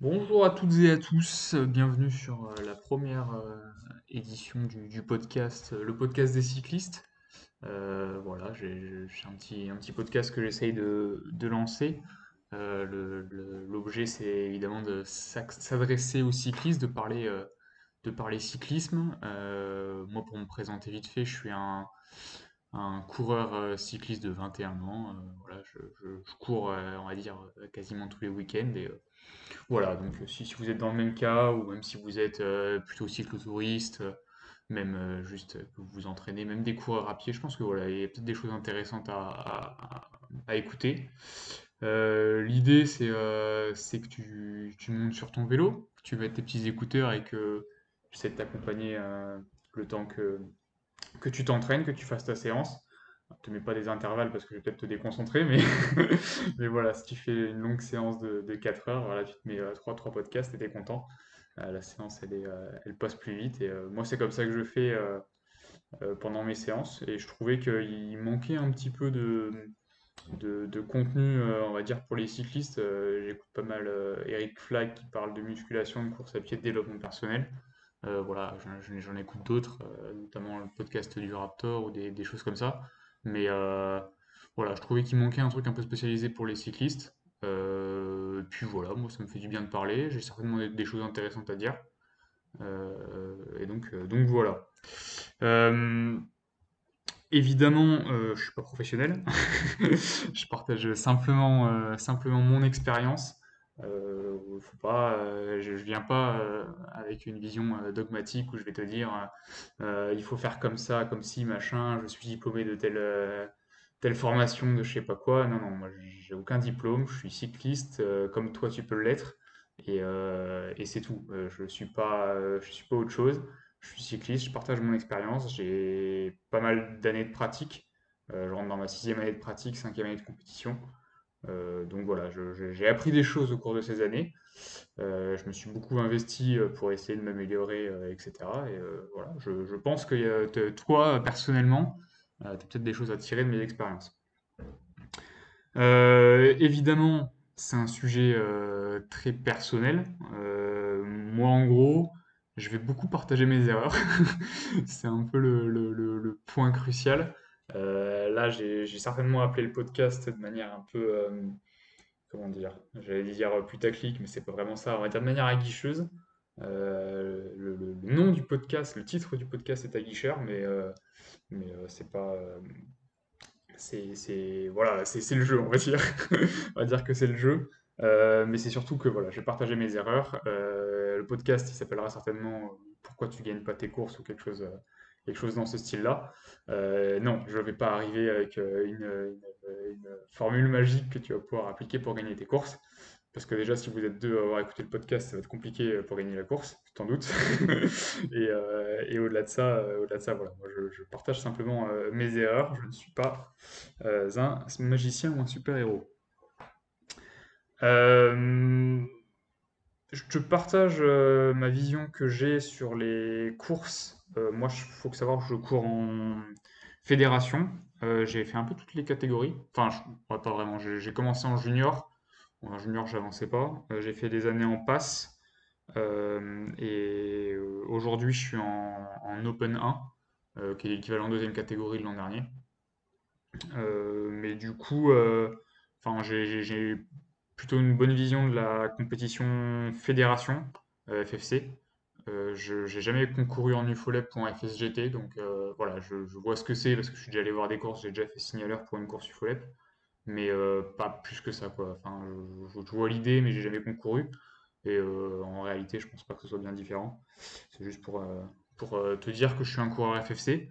Bonjour à toutes et à tous, bienvenue sur euh, la première euh, édition du, podcast, euh, le podcast des cyclistes. Voilà, j'ai un petit, un petit podcast que j'essaye de, lancer. L'objet, c'est évidemment de s'adresser aux cyclistes, de parler, cyclisme. Moi, pour me présenter vite fait, je suis un, coureur cycliste de 21 ans. Voilà, je, je- je cours, on va dire, quasiment tous les week-ends et voilà, donc euh, si, vous êtes dans le même cas, ou même si vous êtes euh, plutôt cyclotouriste, euh, même juste que vous vous entraînez, même des coureurs à pied, je pense que voilà, il y a peut-être des choses intéressantes à, écouter. L'idée, c'est que tu, montes sur ton vélo, que tu mets tes petits écouteurs et que j'essaie de t'accompagner le temps que tu t'entraînes, que tu fasses ta séance. Te mets pas des intervalles parce que je vais peut-être te déconcentrer, mais, mais voilà, si tu fais une longue séance de, de 4 heures, voilà, tu te mets euh, 3, podcasts et t'es content. Euh, la séance, elle, est, euh, elle passe plus vite. Et euh, moi, c'est comme ça que je fais pendant mes séances. Et je trouvais qu'il manquait un petit peu de, de, contenu, on va dire, pour les cyclistes. J'écoute pas mal Eric Flag qui parle de musculation, de course à pied, de développement personnel. Voilà, j'en écoute d'autres, notamment le podcast du Raptor ou des choses comme ça. Mais euh, voilà, je trouvais qu'il manquait un truc un peu spécialisé pour les cyclistes. Euh, puis voilà, moi ça me fait du bien de parler, j'ai certainement des, choses intéressantes à dire. Euh, et donc, donc voilà. Évidemment, euh, je suis pas professionnel. Je partage simplement, simplement mon expérience. Euh, euh, je, je viens pas euh, avec une vision dogmatique où je vais te dire il faut faire comme ça, comme si, machin, je suis diplômé de telle, telle formation, de je sais pas quoi. Non, non, moi j'ai aucun diplôme, je suis cycliste, comme toi tu peux l'être, et, et c'est tout. Je suis pas, je suis pas autre chose. Je suis cycliste, je partage mon expérience, j'ai pas mal d'années de pratique. Je rentre dans ma sixième année de pratique, cinquième année de compétition. Euh, donc voilà, j'ai appris des choses au cours de ces années. Euh, je me suis beaucoup investi euh, pour essayer de m'améliorer, etc. Et voilà, je, pense que toi, personnellement, tu as peut-être des choses à tirer de mes expériences. Évidemment, c'est un sujet très personnel. Moi, en gros, je vais beaucoup partager mes erreurs. C'est un peu le point crucial. Euh, là, j'ai certainement appelé le podcast de manière un peu, euh, comment dire, j'allais dire putaclic, mais c'est pas vraiment ça. On va dire de manière aguicheuse. Euh, le, nom du podcast, le titre du podcast est aguicheur, mais, mais c'est pas, c'est, voilà, c'est le jeu, on va dire. On va dire que c'est le jeu. Mais c'est surtout que voilà, je vais partager mes erreurs. Le podcast, il s'appellera certainement Pourquoi tu gagnes pas tes courses ou quelque chose, quelque chose dans ce style-là. Euh, non, je ne vais pas arriver avec euh, une, formule magique que tu vas pouvoir appliquer pour gagner tes courses. Parce que déjà, si vous êtes deux à avoir écouté le podcast, ça va être compliqué euh, pour gagner la course, t'en doutes. Et, et au-delà de ça, au-delà de ça, voilà, moi je, partage simplement mes erreurs. Je ne suis pas un magicien ou un super-héros. Je te partage ma vision que j'ai sur les courses. Euh, moi, il faut savoir que je cours en fédération. Euh, j'ai fait un peu toutes les catégories. Enfin, je- pas vraiment. J'ai commencé en junior. En junior, j'avançais pas. Euh, j'ai fait des années en passe. Et aujourd'hui, je suis en, en Open 1, euh, qui est l'équivalent deuxième catégorie de l'an dernier. Mais du coup, enfin, j'ai plutôt une bonne vision de la compétition fédération FFC. Euh, je j'ai jamais concouru en UFOLEP donc euh, voilà, je, vois ce que c'est parce que je suis déjà allé voir des courses, j'ai déjà fait signaleur pour une course UFOLEP, mais euh, pas plus que ça, quoi. Enfin, je, vois l'idée, mais j'ai jamais concouru. Et en réalité, je pense pas que ce soit bien différent. C'est juste pour, pour te dire que je suis un coureur FFC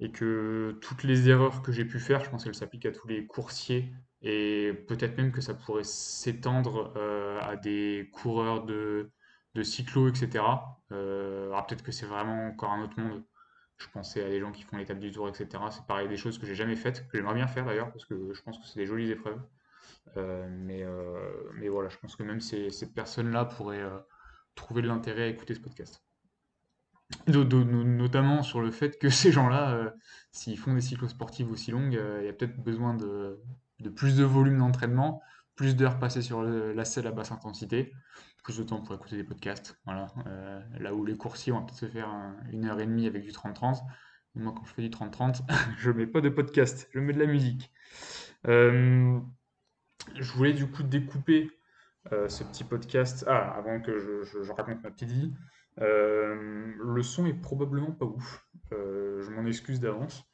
et que toutes les erreurs que j'ai pu faire, je pense qu'elles s'appliquent à tous les coursiers et peut-être même que ça pourrait s'étendre à des coureurs de, de cyclo, etc. Euh, alors peut-être que c'est vraiment encore un autre monde. Je pensais à des gens qui font l'étape du tour, etc. C'est pareil, des choses que j'ai jamais faites, que j'aimerais bien faire d'ailleurs, parce que je pense que c'est des jolies épreuves. Euh, mais, euh, mais voilà, je pense que même ces, personnes-là pourraient trouver de l'intérêt à écouter ce podcast. Notamment sur le fait que ces gens-là, s'ils font des cyclosportives aussi longues, il y a peut-être besoin de, de plus de volume d'entraînement plus d'heures passées sur la selle à basse intensité, plus de temps pour écouter des podcasts. Voilà. Euh, là où les coursiers vont peut-être se faire une heure et demie avec du 30-30. Moi, quand je fais du 30-30, je mets pas de podcast, je mets de la musique. Euh, je voulais du coup découper euh, ce petit podcast. Ah, avant que je, raconte ma petite vie. le son est probablement pas ouf. je m'en excuse d'avance.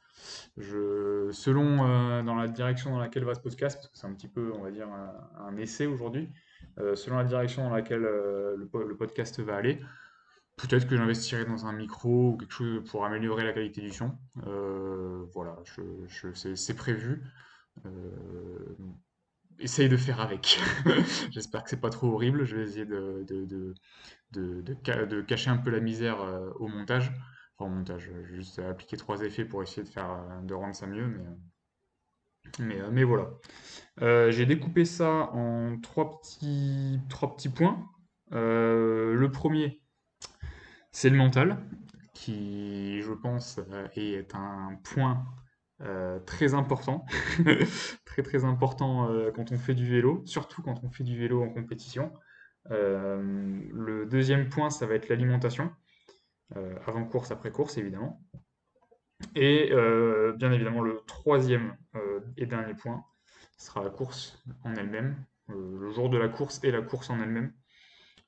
Selon dans la direction dans laquelle va ce podcast, parce que c'est un petit peu, on va dire, un essai aujourd'hui, euh, selon la direction dans laquelle euh, le, podcast va aller. Peut-être que j'investirai dans un micro ou quelque chose pour améliorer la qualité du son. Euh, voilà, c'est prévu. essaye de faire avec. J'espère que c'est pas trop horrible. Je vais essayer de, cacher un peu la misère au montage. Au montage, juste appliquer trois effets pour essayer de, faire, de rendre ça mieux. Mais, mais, mais voilà. Euh, j'ai découpé ça en trois petits, trois petits points. Euh, le premier, c'est le mental, qui, je pense, euh, est un point très important, très très important quand on fait du vélo, surtout quand on fait du vélo en compétition. le deuxième point, ça va être l'alimentation, avant course, après course, évidemment. Et bien évidemment, le troisième et dernier point, sera la course en elle-même, euh, le jour de la course et la course en elle-même.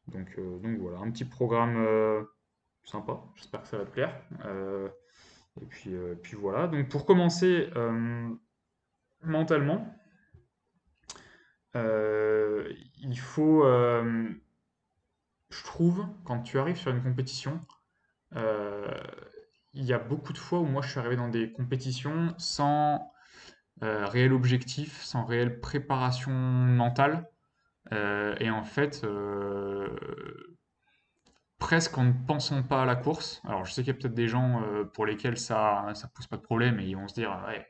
Donc, euh, donc voilà, un petit programme euh, sympa, j'espère que ça va te plaire. et puis, puis voilà, donc pour commencer mentalement, il faut, je trouve, quand tu arrives sur une compétition, il y a beaucoup de fois où moi je suis arrivé dans des compétitions sans euh, réel objectif, sans réelle préparation mentale. Euh, et en fait, euh, presque en ne pensant pas à la course. Alors, je sais qu'il y a peut-être des gens pour lesquels ça ne pose pas de problème et ils vont se dire ouais,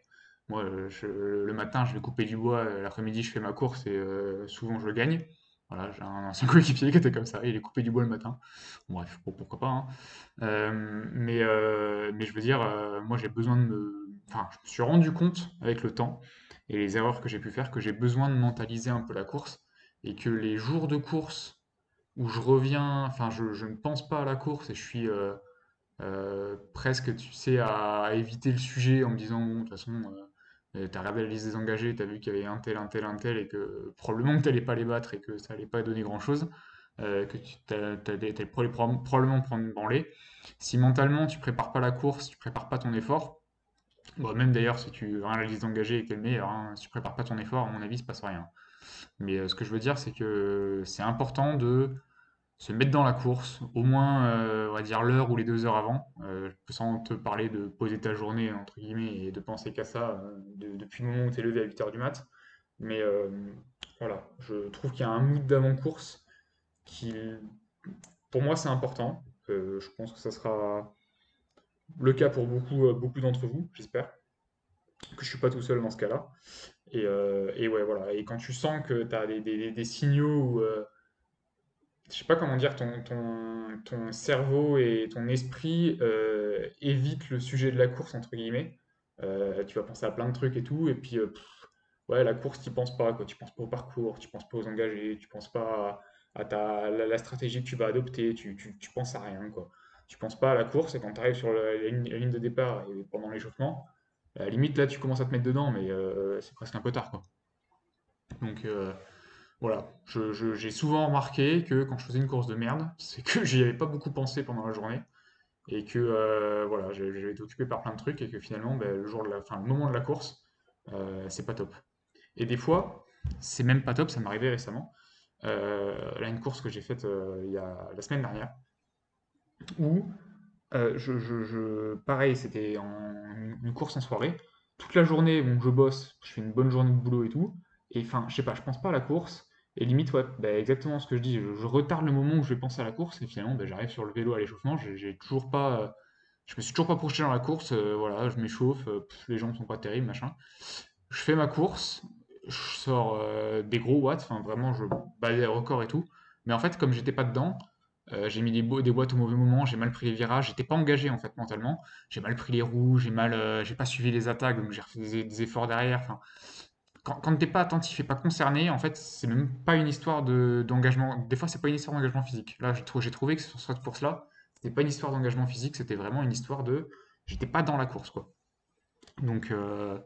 moi, le matin, je vais couper du bois, l'après-midi, je fais ma course et souvent, je gagne. Voilà, j'ai un ancien coéquipier qui était comme ça, il est coupé du bois le matin. bref, pourquoi pas. Hein. mais, mais je veux dire, moi, j'ai besoin de me enfin, je me suis rendu compte avec le temps et les erreurs que j'ai pu faire que j'ai besoin de mentaliser un peu la course et que les jours de course où je reviens, enfin, je, ne pense pas à la course et je suis euh, euh, presque, tu sais, à, éviter le sujet en me disant, bon, de toute façon, euh, tu as regardé la liste des engagés, tu as vu qu'il y avait un tel, un tel, un tel et que probablement que tu n'allais pas les battre et que ça n'allait pas donner grand-chose. que tu allais probablement prendre une branlée. Si mentalement tu prépares pas la course, tu prépares pas ton effort, même d'ailleurs, si tu as la liste d'engagés et qu'elle est meilleure, hein, si tu prépares pas ton effort, à mon avis, il se passe rien. Mais euh, ce que je veux dire, c'est que c'est important de se mettre dans la course, au moins, euh, on va dire, l'heure ou les deux heures avant, euh, sans te parler de poser ta journée, entre guillemets, et de penser qu'à ça depuis le moment où tu es levé à 8h du mat. Mais voilà, je trouve qu'il y a un mood d'avant-course qui, pour moi, c'est important. je pense que ça sera le cas pour beaucoup, euh, beaucoup d'entre vous, j'espère. Que je suis pas tout seul dans ce cas-là. Et, euh, ouais, voilà. Et quand tu sens que tu as des, signaux où, euh, je sais pas comment dire, ton, ton, ton cerveau et ton esprit évitent le sujet de la course, entre guillemets. tu vas penser à plein de trucs et tout. Et puis, ouais, la course, tu penses pas. Quoi. Tu penses pas au parcours, tu penses pas aux engagés, tu penses pas à, ta, la, stratégie que tu vas adopter, tu, tu, tu penses à rien. Quoi tu penses pas à la course et quand tu arrives sur la, ligne, de départ et pendant l'échauffement, à la limite là tu commences à te mettre dedans, mais euh, c'est presque un peu tard quoi. Donc euh, voilà, j'ai souvent remarqué que quand je faisais une course de merde, c'est que j'y avais pas beaucoup pensé pendant la journée et que euh, voilà, j'avais été occupé par plein de trucs et que finalement ben, le jour de la, fin, le moment de la course, c'est pas top. Et des fois, c'est même pas top, ça m'est arrivé récemment. là, une course que j'ai faite il y a la semaine dernière, où euh, je, pareil, c'était une course en soirée. Toute la journée, bon, je bosse, je fais une bonne journée de boulot et tout. Et enfin, je sais pas, je pense pas à la course. Et limite, ouais, bah, exactement ce que je dis. Je, retarde le moment où je vais penser à la course. Et finalement, bah, j'arrive sur le vélo à l'échauffement. J'ai toujours pas. je me suis toujours pas projeté dans la course. Euh, voilà, je m'échauffe. Euh, les jambes sont pas terribles, machin. Je fais ma course. Je sors des gros watts. Enfin, vraiment, je bats les records et tout. Mais en fait, comme j'étais pas dedans, euh, j'ai mis des, des, boîtes au mauvais moment, j'ai mal pris les virages, j'étais pas engagé en fait mentalement. J'ai mal pris les roues, j'ai mal, euh, j'ai pas suivi les attaques, donc j'ai refait des, efforts derrière. Quand, quand t'es pas attentif et pas concerné, en fait, c'est même pas une histoire de, d'engagement. Des fois, c'est pas une histoire d'engagement physique. Là, j'ai trouvé, que sur cette course-là, c'était pas une histoire d'engagement physique, c'était vraiment une histoire de, j'étais pas dans la course, quoi. Donc, euh,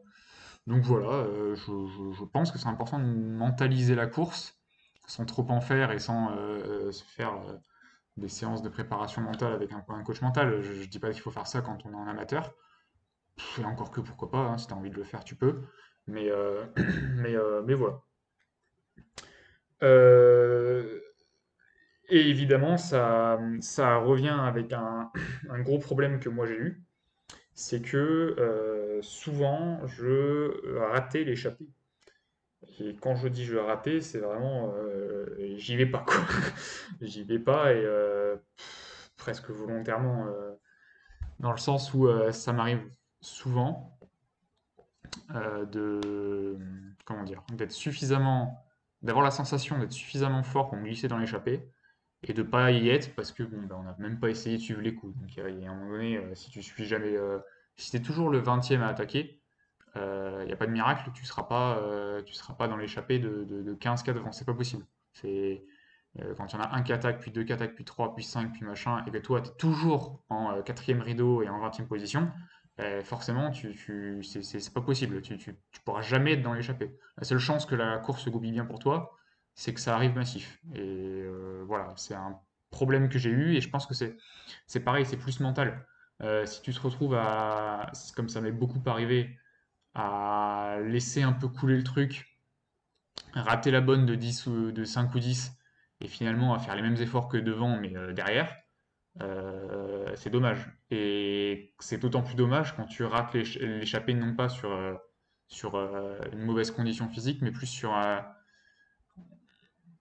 voilà, euh, je, pense que c'est important de mentaliser la course sans trop en faire et sans euh, se faire des séances de préparation mentale avec un, coach mental. Je, je dis pas qu'il faut faire ça quand on est en amateur. Et encore que pourquoi pas, hein, si tu as envie de le faire, tu peux. Mais, euh, mais, euh, mais voilà. Euh, et évidemment, ça, ça revient avec un, gros problème que moi j'ai eu, c'est que souvent je ratais l'échappée. Et quand je dis je ratais, c'est vraiment j'y vais pas quoi. J'y vais pas et presque volontairement, dans le sens où ça m'arrive souvent de comment dire, d'être suffisamment, d'avoir la sensation d'être suffisamment fort pour me glisser dans l'échappée et de pas y être parce que bon, ben, on n'a même pas essayé de suivre les coups. Donc a un moment donné, euh, si tu suis jamais, euh, si toujours le vingtième à attaquer, il n'y a pas de miracle, tu seras pas, euh, tu seras pas dans l'échappée de, de, de 15 cas devant, c'est pas possible. C'est euh, quand il en a un qui attaque, puis deux qui attaquent, puis trois, puis cinq, puis machin, et que toi tu es toujours en euh, quatrième rideau et en vingtième position, euh, forcément tu, tu, c'est pas possible. Tu, tu, pourras jamais être dans l'échappée. La seule chance que la course se goupille bien pour toi, c'est que ça arrive massif. Et euh, voilà, c'est un problème que j'ai eu, et je pense que c'est pareil, c'est plus mental. Euh, si tu te retrouves à, comme ça m'est beaucoup arrivé, à laisser un peu couler le truc, rater la bonne de 10 ou de 5 ou 10 et finalement à faire les mêmes efforts que devant mais derrière, c'est dommage. Et c'est d'autant plus dommage quand tu rates l'éch- l'échappée non pas sur, euh, sur euh, une mauvaise condition physique, mais plus sur euh,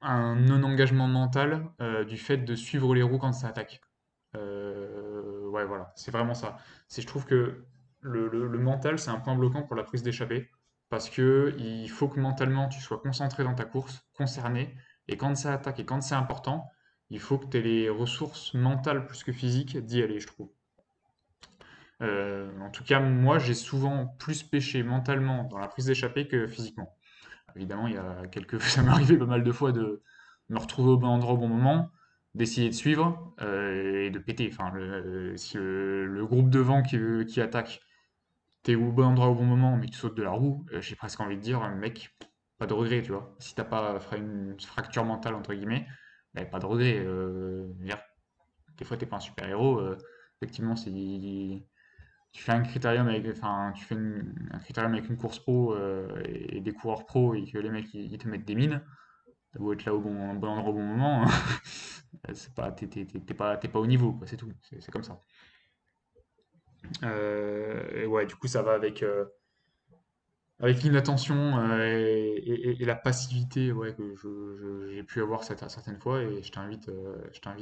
un non-engagement mental euh, du fait de suivre les roues quand ça attaque. Euh, ouais, voilà, c'est vraiment ça. C'est, je trouve que le, le- le mental, c'est un point bloquant pour la prise d'échappée, parce que il faut que mentalement tu sois concentré dans ta course, concerné, et quand ça attaque et quand c'est important, il faut que tu aies les ressources mentales plus que physiques d'y aller, je trouve. Euh, en tout cas, moi, j'ai souvent plus pêché mentalement dans la prise d'échappée que physiquement. Évidemment, il y a quelques... ça m'est arrivé pas mal de fois de me retrouver au bon endroit au bon moment, d'essayer de suivre euh, et de péter. Enfin, le, si le, groupe devant qui, qui attaque, t'es au bon endroit au bon moment, mais tu sautes de la roue, euh, j'ai presque envie de dire, mec, pas de regret, tu vois. Si t'as pas fait une fracture mentale, entre guillemets, pas de regret. euh, des fois, t'es pas un super-héros. euh, effectivement, c'est tu fais un critérium avec, enfin, tu fais une- un critérium avec une course pro euh, et, des coureurs pro et que les mecs ils, te mettent des mines, t'as beau être là au bon, bon endroit au bon moment, c'est pas, t'es, t'es- t'es- t'es pas, au niveau, quoi, c'est tout, c'est c'est comme ça. Euh, et ouais, du coup, ça va avec, avec l'inattention euh, et, la passivité ouais, que j'ai pu avoir cette- certaines fois et je t'invite euh,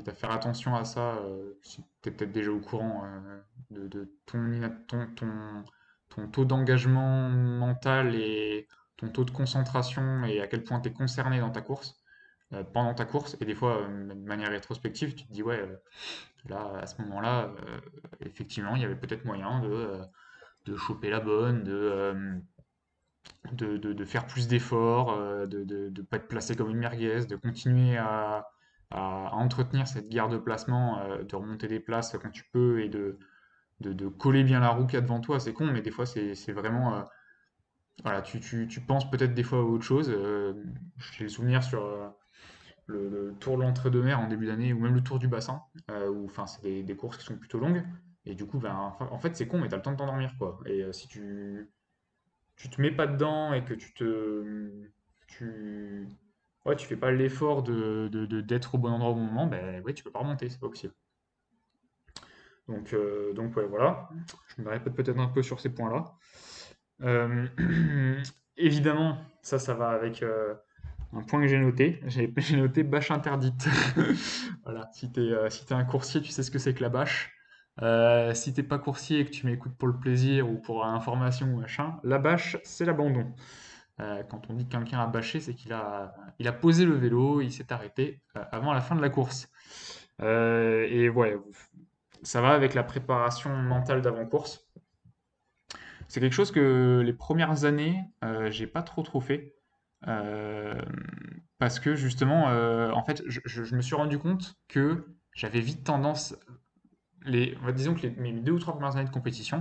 à faire attention à ça euh, si tu es peut-être déjà au courant de, ton, ton, ton, taux d'engagement mental et ton taux de concentration et à quel point tu es concerné dans ta course pendant ta course. Et des fois de manière rétrospective tu te dis ouais là à ce moment-là effectivement il y avait peut-être moyen de, de choper la bonne de de, faire plus d'efforts, euh, de ne pas être placé comme une merguez, de continuer à, entretenir cette guerre de placement, euh, de remonter des places quand tu peux et de, coller bien la roue qu'il y a devant toi. C'est con, mais des fois, c'est vraiment. euh, voilà, tu, penses peut-être des fois à autre chose. j'ai le souvenir sur le, le Tour de l'Entre-deux-Mers en début d'année, ou même le Tour du Bassin, où c'est des, courses qui sont plutôt longues. Et du coup, ben, en fait, c'est con, mais tu as le temps de t'endormir, quoi. Et si tu, tu te mets pas dedans et que tu te tu ouais, tu fais pas l'effort de, de- d'être au bon endroit au bon moment, ben ouais, tu peux pas remonter, c'est pas possible. Donc, euh, donc ouais, voilà. Je me répète peut-être un peu sur ces points-là. Euh, évidemment, ça, ça va avec euh, un point que j'ai noté. J'ai noté bâche interdite. Voilà, si t'es si t'es un coursier, tu sais ce que c'est que la bâche. Euh, si t'es pas coursier et que tu m'écoutes pour le plaisir ou pour information ou machin, la bâche, c'est l'abandon. Euh, quand on dit que quelqu'un a bâché, c'est qu'il a, il a posé le vélo, il s'est arrêté euh, avant la fin de la course. Euh, et ouais, ça va avec la préparation mentale d'avant-course. C'est quelque chose que les premières années, j'ai pas trop trop fait. Parce que justement, en fait, je, je- je me suis rendu compte que j'avais vite tendance, les, disons que les, mes deux ou trois premières années de compétition,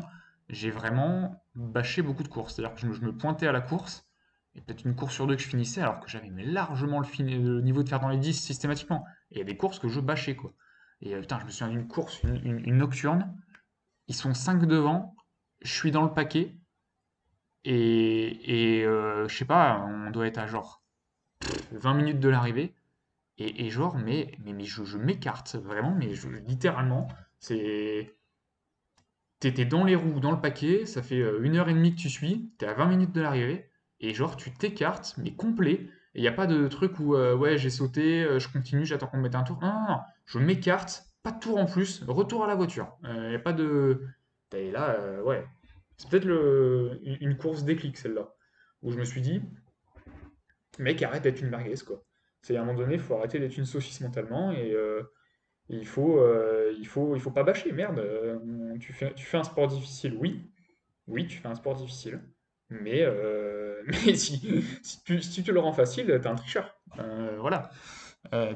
j'ai vraiment bâché beaucoup de courses. C'est-à-dire que je me, pointais à la course, et peut-être une course sur deux que je finissais, alors que j'avais largement le, niveau de faire dans les 10 systématiquement. Et il y a des courses que je bâchais, quoi. Et euh, putain, je me souviens d'une course, une, une- une nocturne, ils sont 5 devant, je suis dans le paquet, et, et euh, je sais pas, on doit être à genre 20 minutes de l'arrivée. Et, et genre, mais, mais, mais je, je m'écarte, vraiment, mais je- littéralement, c'est... T'étais dans les roues, dans le paquet, ça fait euh, une heure et demie que tu suis, t'es à 20 minutes de l'arrivée, et genre tu t'écartes, mais complet, et il n'y a pas de truc où, euh, ouais, j'ai sauté, euh, je continue, j'attends qu'on me mette un tour. Non, non, non, je m'écarte, pas de tour en plus, retour à la voiture. Il n'y a pas de... Et là, ouais, c'est peut-être une course déclic, celle-là, où je me suis dit, mec, arrête d'être une merguez, quoi. C'est à un moment donné, il faut arrêter d'être une saucisse mentalement et il faut, euh, il faut, il faut pas bâcher. Merde, euh, tu fais, tu fais un sport difficile, oui, oui, tu fais un sport difficile, mais, euh, mais si, si tu, te le rends facile, t'es un tricheur. Voilà.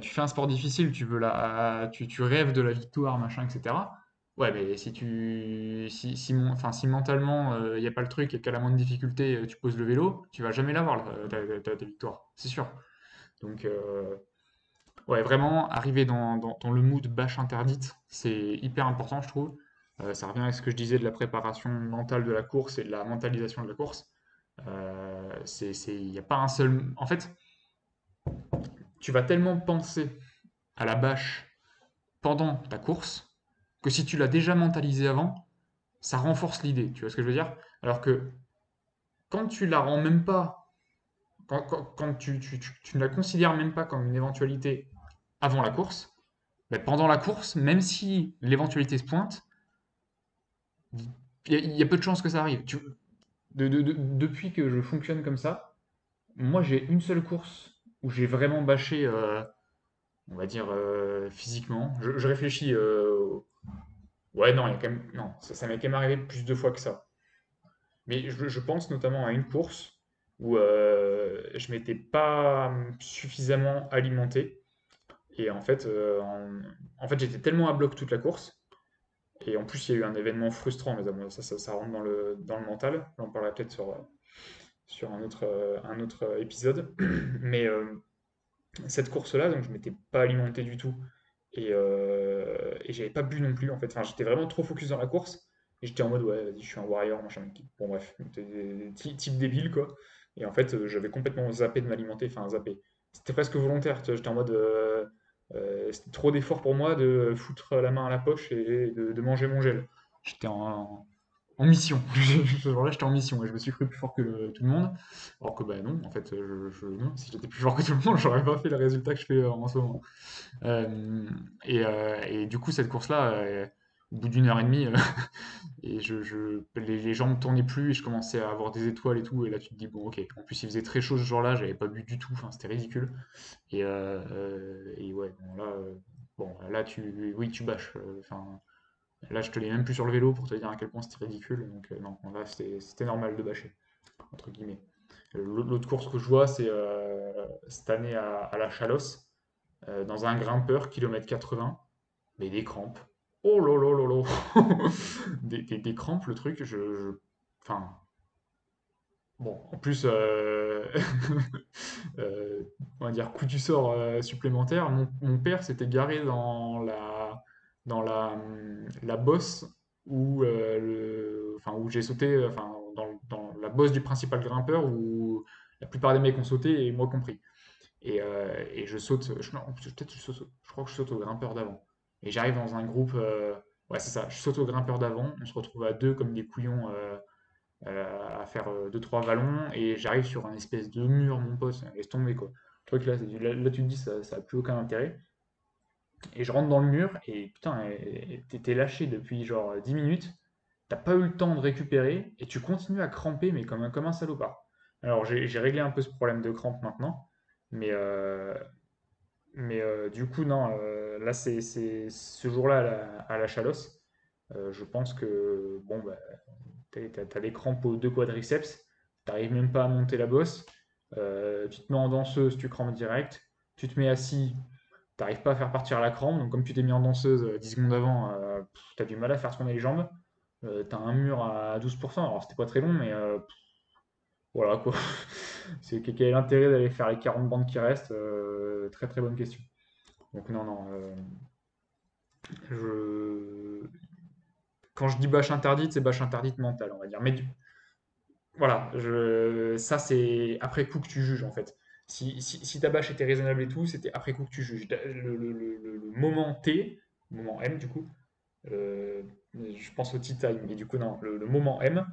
Tu fais un sport difficile, tu veux la, tu, tu rêves de la victoire, machin, etc. Ouais, mais si tu, si, si, enfin, si mentalement il n'y a pas le truc et qu'à la moindre difficulté tu poses le vélo, tu vas jamais l'avoir la- ta, ta, ta- ta victoire, c'est sûr. Donc, ouais, vraiment, arriver dans, dans, dans le mood bâche interdite, c'est hyper important, je trouve. Euh, ça revient à ce que je disais de la préparation mentale de la course et de la mentalisation de la course. Euh, c'est, il n'y a pas un seul. En fait, tu vas tellement penser à la bâche pendant ta course que si tu l'as déjà mentalisé avant, ça renforce l'idée. Tu vois ce que je veux dire? Alors que quand tu la rends même pas, quand, tu ne la considères même pas comme une éventualité avant la course, ben pendant la course, même si l'éventualité se pointe, il y, a peu de chances que ça arrive. Depuis que je fonctionne comme ça, moi j'ai une seule course où j'ai vraiment bâché, euh, on va dire, euh, physiquement. Je, réfléchis. euh, ouais, non, y a quand même, non, ça, m'est quand même arrivé plus de fois que ça. Mais je, je pense notamment à une course où je m'étais pas suffisamment alimenté. Et en fait, euh, en, fait j'étais tellement à bloc toute la course. Et en plus, il y a eu un événement frustrant, mais ça, ça, rentre dans le, dans le mental. J'en parlerai peut-être sur, sur un autre, euh, un autre épisode. Mais euh, cette course-là, donc je m'étais pas alimenté du tout. Et, euh, et j'avais pas bu non plus, en fait. Enfin, j'étais vraiment trop focus dans la course. Et j'étais en mode, ouais, vas-y, je suis un warrior, machin. Bon, bref, t'es- ty- type débile, quoi. Et en fait, euh, j'avais complètement zappé de m'alimenter, enfin, zappé. C'était presque volontaire, j'étais en mode, euh, euh, c'était trop d'effort pour moi de foutre la main à la poche et de, manger mon gel. J'étais en, mission. Ce jour-là, j'étais en mission et je me suis cru plus fort que tout le monde. Alors que, bah non, en fait, je, si j'étais plus fort que tout le monde, j'aurais pas fait le résultat que je fais euh, en ce moment. Euh, et, euh, du coup, cette course-là, euh, au bout d'une heure et demie, euh, et je, je- les, les jambes tournaient plus et je commençais à avoir des étoiles et tout. Et là, tu te dis, bon, ok. En plus, il faisait très chaud ce jour-là, j'avais pas bu du tout, c'était ridicule. Et, euh, et ouais, bon, là, euh, bon, là, tu, oui, tu bâches. là, je te l'ai même plus sur le vélo pour te dire à quel point c'était ridicule. Donc, non, là, c'était normal de bâcher, entre guillemets. L'autre course que je vois, c'est cette année à, à la Chalosse dans un grimpeur, kilomètre 80, mais des crampes. Oh là là des, crampes, le truc, je, Enfin, bon, en plus, euh, euh, on va dire coup du sort euh, supplémentaire, mon, père s'était garé dans la, dans la, hum, la bosse où, le, enfin, où j'ai sauté, enfin, dans, dans la bosse du principal grimpeur où la plupart des mecs ont sauté et moi compris. Et, et je saute, je saute, je crois que je saute au grimpeur d'avant. Et j'arrive dans un groupe, euh, ouais c'est ça, je saute au grimpeur d'avant, on se retrouve à deux comme des couillons euh, euh, à faire deux trois vallons, et j'arrive sur un espèce de mur, mon pote, laisse tomber quoi. Le truc là, là, tu te dis ça, ça a plus aucun intérêt. Et je rentre dans le mur, et putain, t'es lâché depuis genre 10 minutes, t'as pas eu le temps de récupérer, et tu continues à cramper, mais comme un, comme un salopard. Alors j'ai j'ai réglé un peu ce problème de crampe maintenant, mais, euh, mais euh, du coup, non, euh, là, c'est ce jour-là à la, Chalosse. euh, je pense que, bon, bah, as, des crampes aux deux quadriceps, t'arrives même pas à monter la bosse, tu te mets en danseuse, tu crampes direct, tu te mets assis, t'arrives pas à faire partir la crampe, donc comme tu t'es mis en danseuse 10 secondes avant, tu as du mal à faire tourner les jambes, tu as un mur à 12%, alors c'était pas très long, mais voilà quoi. C'est quel est l'intérêt d'aller faire les 40 bandes qui restent Très très bonne question. Donc non, non. je... Quand je dis bâche interdite, c'est bâche interdite mentale, on va dire. Mais voilà, ça c'est après coup que tu juges en fait. Si, ta bâche était raisonnable et tout, c'était après coup que tu juges. Le, moment T, moment M du coup, euh, je pense au T-time, mais du coup non, le, moment M,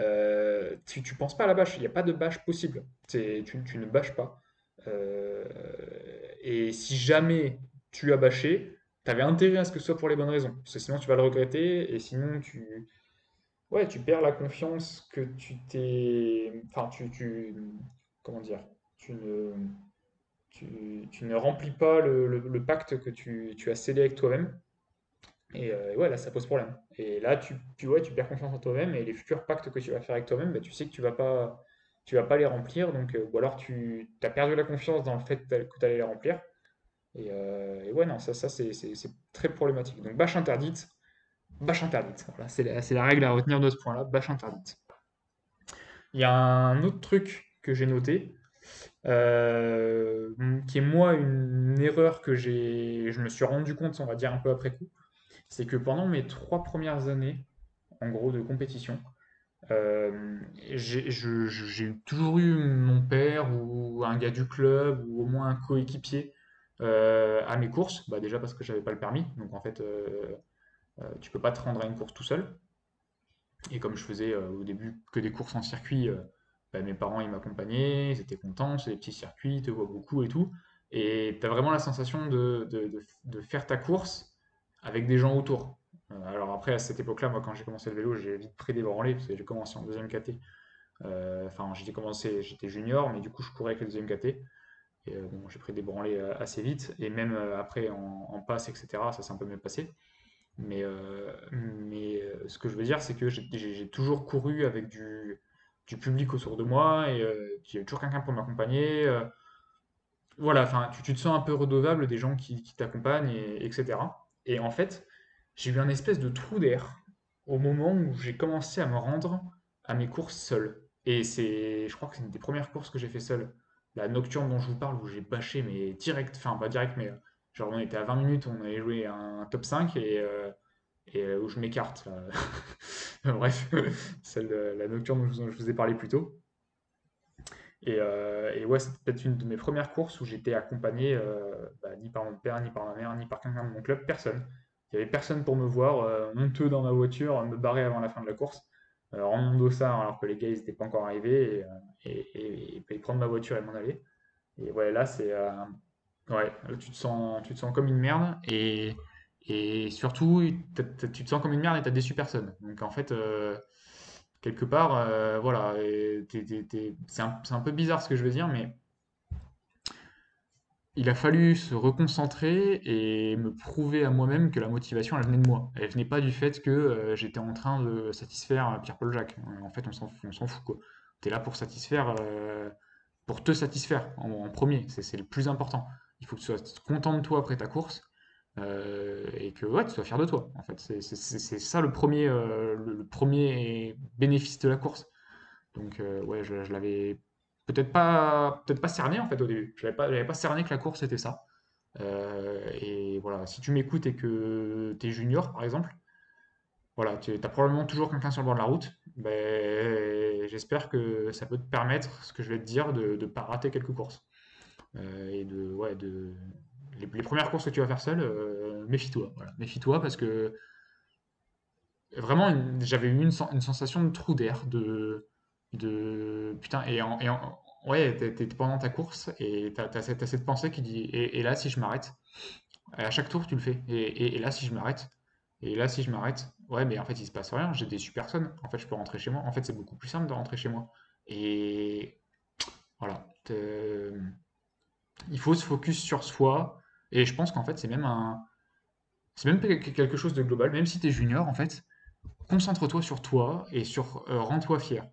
euh, tu, tu penses pas à la bâche, il n'y a pas de bâche possible. Tu, tu, ne bâches pas. Euh, et si jamais tu as bâché, tu avais intérêt à ce que ce soit pour les bonnes raisons. Parce que sinon tu vas le regretter et sinon tu, ouais, tu perds la confiance que tu t'es. Enfin, tu, tu. Comment dire Tu ne. Tu, ne remplis pas le, le, pacte que tu, tu, as scellé avec toi-même. Et, euh, ouais, là, ça pose problème. Et là, tu, ouais, tu perds confiance en toi-même et les futurs pactes que tu vas faire avec toi-même, bah, tu sais que tu vas pas, vas pas les remplir. Donc, euh, ou alors tu as perdu la confiance dans le fait que tu allais les remplir. Et, euh, et, ouais, non, ça, ça c'est très problématique. Donc, bâche interdite, bâche interdite. Voilà, c'est la, la, règle à retenir de ce point-là, bâche interdite. Il y a un autre truc que j'ai noté, qui est moi une erreur que je me suis rendu compte, on va dire un peu après coup, c'est que pendant mes trois premières années, en gros, de compétition, euh, j'ai toujours eu mon père ou un gars du club ou au moins un coéquipier euh, à mes courses, bah déjà parce que j'avais pas le permis, donc en fait euh, tu peux pas te rendre à une course tout seul. Et comme je faisais euh, au début que des courses en circuit, euh, bah, mes parents ils m'accompagnaient, ils étaient contents, c'est des petits circuits, ils te voient beaucoup et tout. Et tu as vraiment la sensation de, faire ta course avec des gens autour. alors après, à cette époque-là, moi quand j'ai commencé le vélo, j'ai vite pris des branlées, parce que j'ai commencé en deuxième KT. Enfin, j'étais commencé, j'étais junior, mais du coup je courais avec le deuxième KT. Et bon, j'ai pris des branlées assez vite. Et même après en, passe, etc., ça s'est un peu mieux passé. Mais, euh, euh, ce que je veux dire, c'est que j'ai toujours couru avec du, public autour de moi et euh, il y avait toujours quelqu'un pour m'accompagner. voilà, enfin, tu, te sens un peu redevable des gens qui, t'accompagnent, et, etc. Et en fait, j'ai eu un espèce de trou d'air au moment où j'ai commencé à me rendre à mes courses seul. Et c'est, je crois que c'est une des premières courses que j'ai fait seul. La nocturne dont je vous parle, où j'ai bâché, mais direct, enfin pas direct, mais Genre, on était à 20 minutes, on avait joué un top 5 et, euh, et euh, où je m'écarte. Bref, celle de la nocturne dont je vous ai parlé plus tôt. Et, euh, ouais, c'était peut-être une de mes premières courses où j'étais accompagné bah, ni par mon père, ni par ma mère, ni par quelqu'un de mon club, personne. Il n'y avait personne pour me voir, honteux dans ma voiture, me barrer avant la fin de la course, en mon dossard alors que les gars n'étaient pas encore arrivés, et, et, prendre ma voiture et m'en aller. Et ouais, là, c'est Ouais, tu te sens, tu te sens comme une merde et, surtout, tu te sens comme une merde et tu as déçu personne. Donc en fait, euh, quelque part, euh, voilà, c'est un, peu bizarre ce que je veux dire, mais il a fallu se reconcentrer et me prouver à moi-même que la motivation, elle venait de moi. Elle venait pas du fait que euh, j'étais en train de satisfaire Pierre-Paul Jacques. En fait, on s'en fout, quoi. Tu es là pour satisfaire, pour te satisfaire en, en premier, c'est le plus important il faut que tu sois content de toi après ta course euh, et que ouais, tu sois fier de toi. En fait, c'est ça le premier, euh, le, premier bénéfice de la course. Donc euh, ouais, je, l'avais peut-être pas, peut-être pas cerné en fait au début. Je n'avais pas, pas cerné que la course c'était ça. et voilà, si tu m'écoutes et que tu es junior par exemple, voilà, tu as probablement toujours quelqu'un sur le bord de la route. Ben, J'espère que ça peut te permettre, ce que je vais te dire, de ne pas rater quelques courses. Et de, ouais, de, les, premières courses que tu vas faire seul, euh, méfie-toi. Méfie-toi parce que vraiment, j'avais eu une, sensation de trou d'air, de, putain, et, en, ouais, t'es pendant ta course et t'as as cette, cette, pensée qui dit, et, là, si je m'arrête, à chaque tour, tu le fais, et, et là, si je m'arrête, et là, si je m'arrête, ouais, mais en fait, il se passe rien, j'ai déçu personne, en fait, je peux rentrer chez moi, en fait, c'est beaucoup plus simple de rentrer chez moi. Et voilà il faut se focus sur soi. Et je pense qu'en fait, c'est même un. C'est même quelque chose de global. Même si tu es junior, en fait, concentre-toi sur toi et sur rends-toi fier.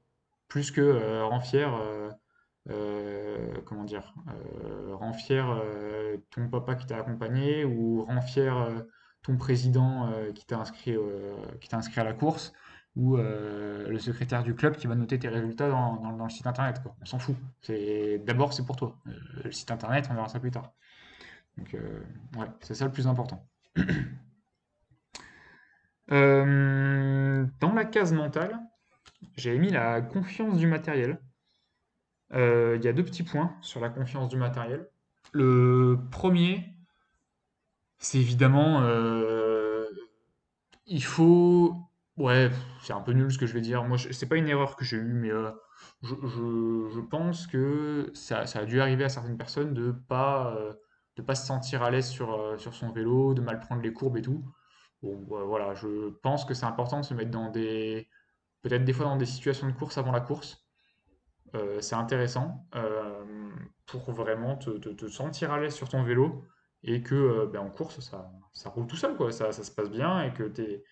Plus que rends fier, comment dire, rends fier ton papa qui t'a accompagné ou rends fier ton président qui t'a inscrit, inscrit à la course ou le secrétaire du club qui va noter tes résultats dans, le site internet. On s'en fout. D'abord, c'est pour toi. le site internet, on verra ça plus tard. Donc, ouais, c'est ça le plus important. Euh, dans la case mentale, j'ai mis la confiance du matériel. Euh, il y a deux petits points sur la confiance du matériel. Le premier, c'est évidemment, euh, il faut, ouais, c'est un peu nul ce que je vais dire. Moi, c'est pas une erreur que j'ai eue, mais je, pense que ça, a dû arriver à certaines personnes de pas, de pas se sentir à l'aise sur, sur son vélo, de mal prendre les courbes et tout. Bon, bah, voilà, je pense que c'est important de se mettre dans des, peut-être des fois dans des situations de course avant la course. Euh, c'est intéressant euh, pour vraiment te, sentir à l'aise sur ton vélo et que euh, ben, en course ça, ça roule tout seul quoi, ça, ça se passe bien et que t'es,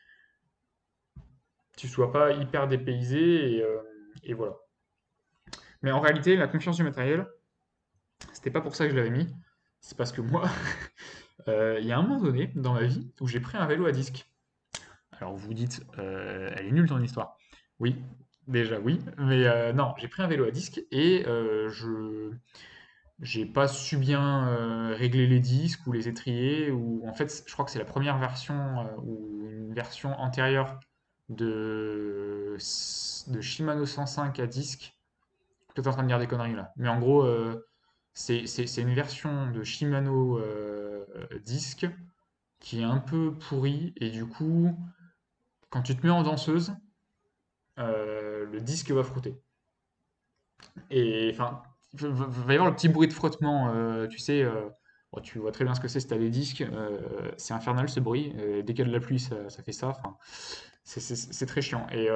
tu sois pas hyper dépaysé et, et voilà. Mais en réalité, la confiance du matériel, c'était pas pour ça que je l'avais mis. C'est parce que moi, Euh, il y a un moment donné dans ma vie où j'ai pris un vélo à disque. Alors vous vous dites, euh, elle est nulle ton histoire. Oui, déjà oui, mais euh, non, j'ai pris un vélo à disque et je j'ai pas su bien régler les disques ou les étriers ou en fait je crois que c'est la première version ou une version antérieure de de Shimano 105 à disque. Peut-être en train de dire des conneries là, mais en gros c'est une version de Shimano euh, disque qui est un peu pourrie et du coup, quand tu te mets en danseuse, euh, le disque va frotter. Et enfin, il va y avoir le petit bruit de frottement, euh, tu sais, tu vois très bien ce que c'est si tu as des disques, c'est infernal ce bruit, dès qu'il y a de la pluie, ça, fait ça, c'est très chiant. Et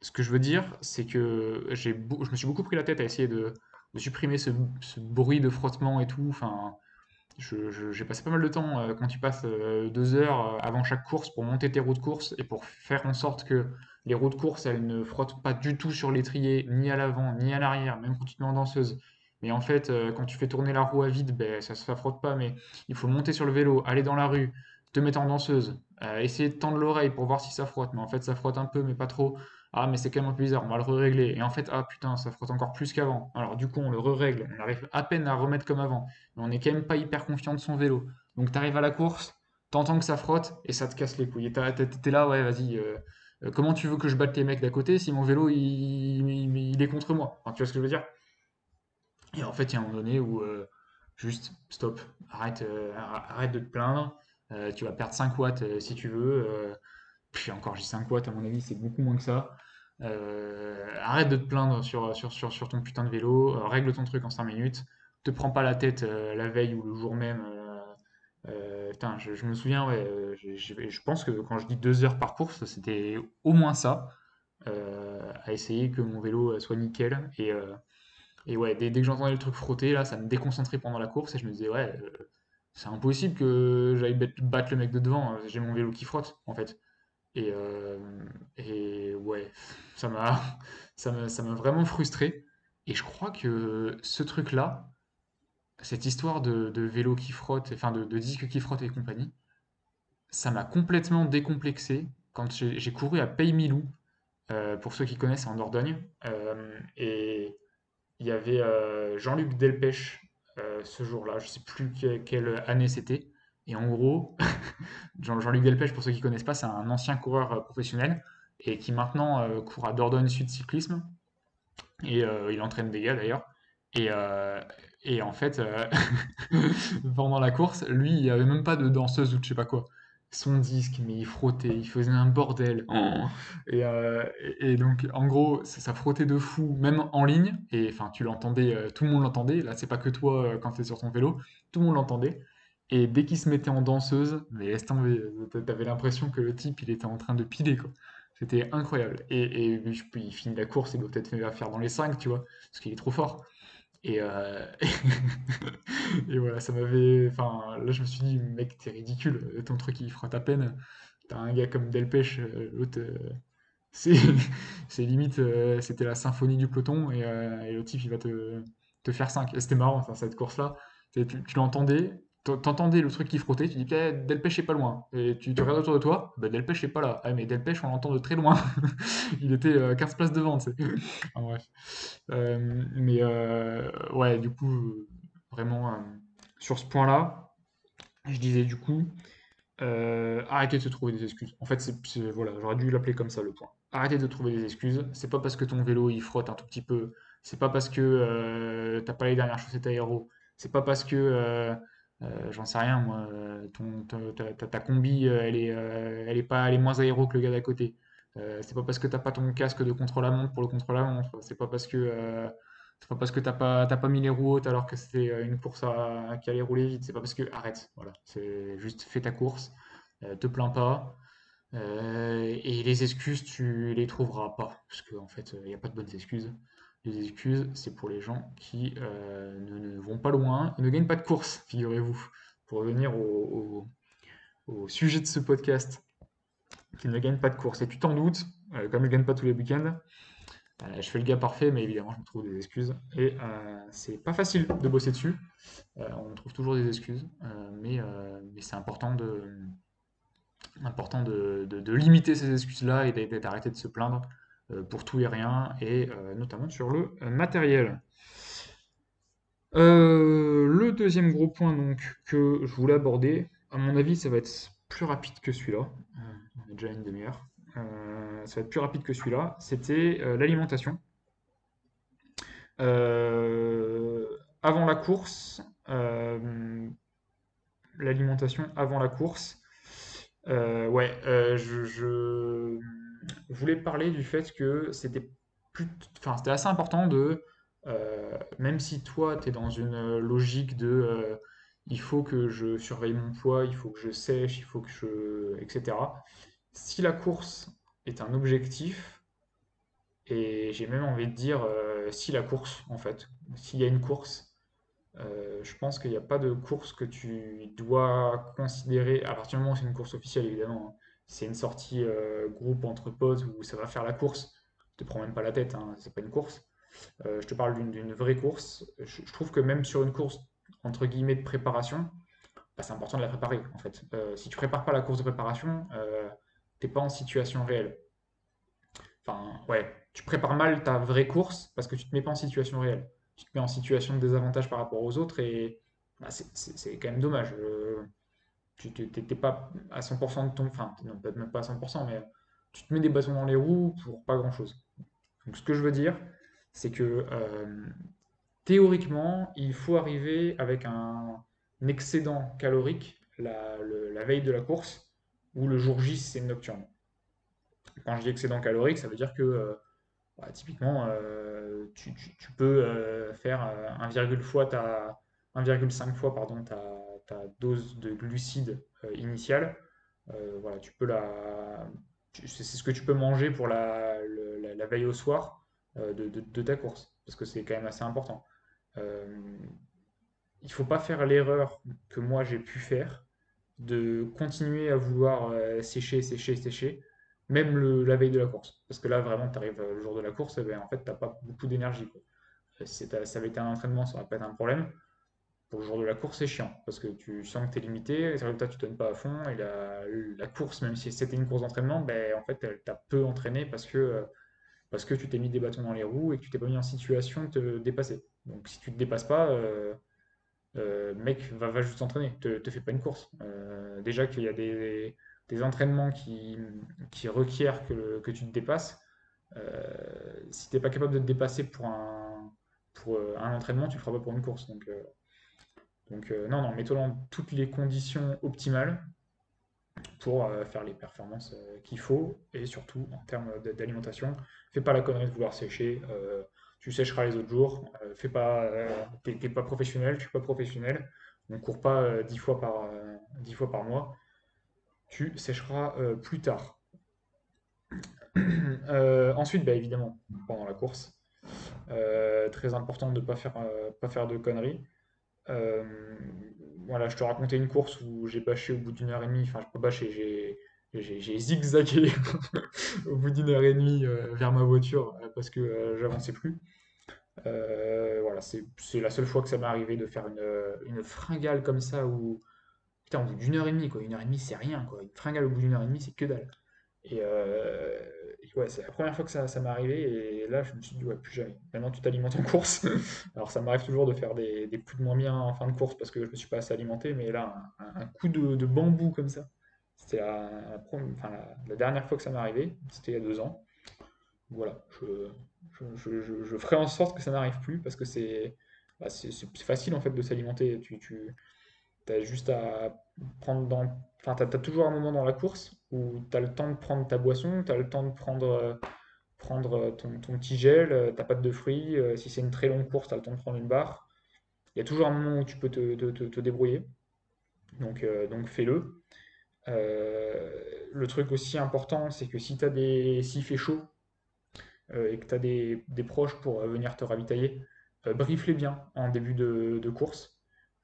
ce que je veux dire, c'est que je me suis beaucoup pris la tête à essayer de de supprimer ce, bruit de frottement et tout. Enfin, j'ai passé pas mal de temps euh, quand tu passes euh, deux heures euh, avant chaque course pour monter tes roues de course et pour faire en sorte que les roues de course elles ne frottent pas du tout sur l'étrier, ni à l'avant, ni à l'arrière, même quand tu te mets en danseuse. Mais en fait, quand tu fais tourner la roue à vide, ben, ça se frotte pas, mais il faut monter sur le vélo, aller dans la rue, te mettre en danseuse, essayer de tendre l'oreille pour voir si ça frotte. Mais en fait, ça frotte un peu, mais pas trop. Ah, mais c'est quand même un peu bizarre, on va le régler Et en fait, ah putain, ça frotte encore plus qu'avant. Alors du coup, on le ré-règle, on arrive à peine à remettre comme avant. Mais on est quand même pas hyper confiant de son vélo. Donc t'arrives à la course, t'entends que ça frotte et ça te casse les couilles. Et t'es là, ouais, vas-y. Euh, euh, comment tu veux que je batte les mecs d'à côté si mon vélo il, est contre moi? Tu vois ce que je veux dire? Et en fait, il y a un moment donné où euh, juste stop, arrête, arrête de te plaindre. tu vas perdre 5 watts si tu veux. puis encore, j'ai 5 watts, à mon avis, c'est beaucoup moins que ça. Euh, arrête de te plaindre sur, ton putain de vélo, euh, règle ton truc en 5 minutes, te prends pas la tête euh, la veille ou le jour même. putain, je, me souviens, ouais, je pense que quand je dis 2 heures par course, c'était au moins ça, à essayer que mon vélo soit nickel. Et, ouais, dès, que j'entendais le truc frotter, là, ça me déconcentrait pendant la course et je me disais, ouais, c'est impossible que j'aille battre le mec de devant, j'ai mon vélo qui frotte, en fait. Et, et ouais, ça m'a ça m'a vraiment frustré. Et je crois que ce truc-là, cette histoire de, vélo qui frotte, enfin de, disque qui frotte et compagnie, ça m'a complètement décomplexé quand j'ai couru à Pays-Milou, euh, pour ceux qui connaissent, en Dordogne. Euh, et il y avait euh, Jean-Luc Delpech ce jour-là, je sais plus quelle année c'était. Et en gros, Jean-Luc Delpech, pour ceux qui ne connaissent pas, c'est un ancien coureur euh, professionnel et qui maintenant euh, court à Dordogne Sud Cyclisme. Et euh, il entraîne des gars d'ailleurs. Et, et, en fait, pendant la course, lui, il n'y avait même pas de danseuse ou de je sais pas quoi. Son disque, mais il frottait, il faisait un bordel. Oh. Et, et, donc, en gros, ça, frottait de fou, même en ligne. Et enfin, tu l'entendais, tout le monde l'entendait. Là, c'est pas que toi quand tu es sur ton vélo, tout le monde l'entendait. Et dès qu'il se mettait en danseuse, mais laisse tomber, t'avais l'impression que le type, il était en train de piler, quoi. C'était incroyable. Et, puis, il finit la course, il doit peut-être faire dans les 5, tu vois, parce qu'il est trop fort. Et, euh, et voilà, ça m'avait. Enfin, là, je me suis dit, mec, t'es ridicule, ton truc, il fera ta peine. T'as un gars comme Delpech, euh, l'autre, euh, c'est limite, c'était la symphonie du peloton et, le type il va te, te faire 5. Et c'était marrant, cette course-là. Tu l'entendais, t'entendais le truc qui frottait, tu dis, peut-être Delpech est pas loin. Et tu te regardes autour de toi, bah, Delpech est pas là. Ah, mais Delpech, on l'entend de très loin. il était euh, 15 places devant, tu sais. Bref. Euh, mais euh, ouais, du coup, vraiment, euh, sur ce point-là, je disais du coup, euh, arrêtez de se trouver des excuses. En fait, c'est, voilà, j'aurais dû l'appeler comme ça le point. Arrêtez de trouver des excuses. C'est pas parce que ton vélo il frotte un tout petit peu. C'est pas parce que euh, t'as pas les dernières chaussettes aéro. C'est pas parce que euh, j'en sais rien moi. euh, ta, combi euh, elle est, elle est pas, elle est moins aéro que le gars d'à côté. C'est pas parce que t'as pas ton casque de contre-la-montre pour le contre-la-montre. C'est pas parce que c'est pas parce que t'as pas, pas mis les roues hautes alors que c'était une course à, qui allait rouler vite. C'est pas parce que. Arrête, voilà. C'est juste fais ta course, te plains pas. et les excuses, tu les trouveras pas. Parce qu'en fait, il n'y a pas de bonnes excuses. Les excuses, c'est pour les gens qui euh, ne, vont pas loin et ne gagnent pas de course, figurez-vous. Pour revenir au, sujet de ce podcast, qui ne gagnent pas de course. Et tu t'en doutes, euh, comme je ne gagne pas tous les week-ends, euh, je fais le gars parfait, mais évidemment, je me trouve des excuses. Et c'est pas facile de bosser dessus. On trouve toujours des excuses, mais, c'est important de, limiter ces excuses-là et d'arrêter de se plaindre pour tout et rien, et euh, notamment sur le euh, matériel. Euh, le deuxième gros point donc que je voulais aborder, à mon avis, ça va être plus rapide que celui-là. Euh, on est déjà une demi-heure. Euh, ça va être plus rapide que celui-là. C'était euh, l'alimentation. Euh, avant la course, euh, l'alimentation avant la course. Euh, ouais, euh, je voulais parler du fait que c'était assez important de, euh, même si toi, tu es dans une logique de, euh, il faut que je surveille mon poids, il faut que je sèche, il faut que je, etc. Si la course est un objectif, et j'ai même envie de dire, euh, si la course, en fait, s'il y a une course, euh, je pense qu'il n'y a pas de course que tu dois considérer, à partir du moment où c'est une course officielle évidemment, hein. C'est une sortie euh, groupe entre potes où ça va faire la course, je te prends même pas la tête, hein, c'est pas une course. Euh, je te parle d'une vraie course. Je, trouve que même sur une course entre guillemets de préparation, bah, c'est important de la préparer en fait. Euh, si tu prépares pas la course de préparation, t'es pas en situation réelle. Enfin, ouais, tu prépares mal ta vraie course parce que tu te mets pas en situation réelle. Tu te mets en situation de désavantage par rapport aux autres et bah, c'est quand même dommage. Tu t'es pas à 100% de ton... Enfin, non, peut-être même pas à 100%, mais tu te mets des bâtons dans les roues pour pas grand-chose. Donc ce que je veux dire, c'est que euh, théoriquement, il faut arriver avec un, excédent calorique la, le- la veille de la course ou le jour J c'est nocturne. Quand je dis excédent calorique, ça veut dire que euh, bah, typiquement, euh, tu, peux faire euh, 1,5 fois ta, 1,5 fois pardon, ta, ta dose de glucides euh, initiale. Euh, voilà, tu peux la, tu- c'est ce que tu peux manger pour la, la, veille au soir euh, de, de- ta course, parce que c'est quand même assez important. Il faut pas faire l'erreur que moi j'ai pu faire de continuer à vouloir sécher, sécher, sécher, même le, la veille de la course. Parce que là, vraiment, tu arrives le jour de la course, et ben, en fait, t'as pas beaucoup d'énergie. Si ça avait été un entraînement, ça aurait pas été un problème. Pour le jour de la course, c'est chiant, parce que tu sens que tu es limité, et résultat, tu donnes pas à fond, et la, course, même si c'était une course d'entraînement, ben, en fait, elle t'a peu entraîné parce que, euh, parce que tu t'es mis des bâtons dans les roues et que tu t'es pas mis en situation de te dépasser. Donc, si tu te dépasses pas, euh, euh, mec, va, juste t'entraîner, te, te fais pas une course. Déjà qu'il y a des, des entraînements qui, qui requièrent que, que tu te dépasses. Si t'es pas capable de te dépasser pour un, pour un entraînement, tu le feras pas pour une course. Donc, donc euh, non, non, mets-toi dans toutes les conditions optimales pour euh, faire les performances euh, qu'il faut et surtout en termes d'alimentation. Fais pas la connerie de vouloir sécher. tu sécheras les autres jours. Fais pas, t'es pas professionnel, je suis pas professionnel. On court pas 10 fois par, 10 fois par mois. Tu sécheras plus tard. Ensuite, bah, évidemment, pendant la course, très important de ne pas faire, pas faire de conneries. Euh, voilà, je te racontais une course où j'ai bâché au bout d'une heure et demie, enfin, je peux bâcher, j'ai j'ai zigzagué au bout d'une heure et demie vers ma voiture parce que j'avançais plus. voilà, c'est la seule fois que ça m'est arrivé de faire une, une fringale comme ça où putain, au bout d'une heure et demie, quoi. Une heure et demie, c'est rien, quoi. Une fringale au bout d'une heure et demie, c'est que dalle. Ouais, c'est la première fois que ça, ça m'est arrivé. Et là, je me suis dit, ouais, plus jamais. Maintenant, tu t'alimentes en course. Alors, ça m'arrive toujours de faire des, des plus de moins bien en fin de course parce que je me suis pas assez alimenté. Mais là, un, coup de, bambou comme ça, c'était la, dernière fois que ça m'est arrivé. C'était il y a deux ans. Voilà, je, je, ferai en sorte que ça n'arrive plus parce que c'est bah, facile en fait de s'alimenter. Tu, tu as juste à prendre dans. Enfin, tu as, toujours un moment dans la course où tu as le temps de prendre ta boisson, tu as le temps de prendre, euh, prendre ton, ton, petit gel, euh, ta pâte de fruits. Euh, si c'est une très longue course, tu as le temps de prendre une barre. Il y a toujours un moment où tu peux te, te, te, débrouiller. Donc, donc fais-le. le truc aussi important, c'est que si as des, s'il fait chaud et que tu as des, des, proches pour venir te ravitailler, brief-les bien en début de, de course.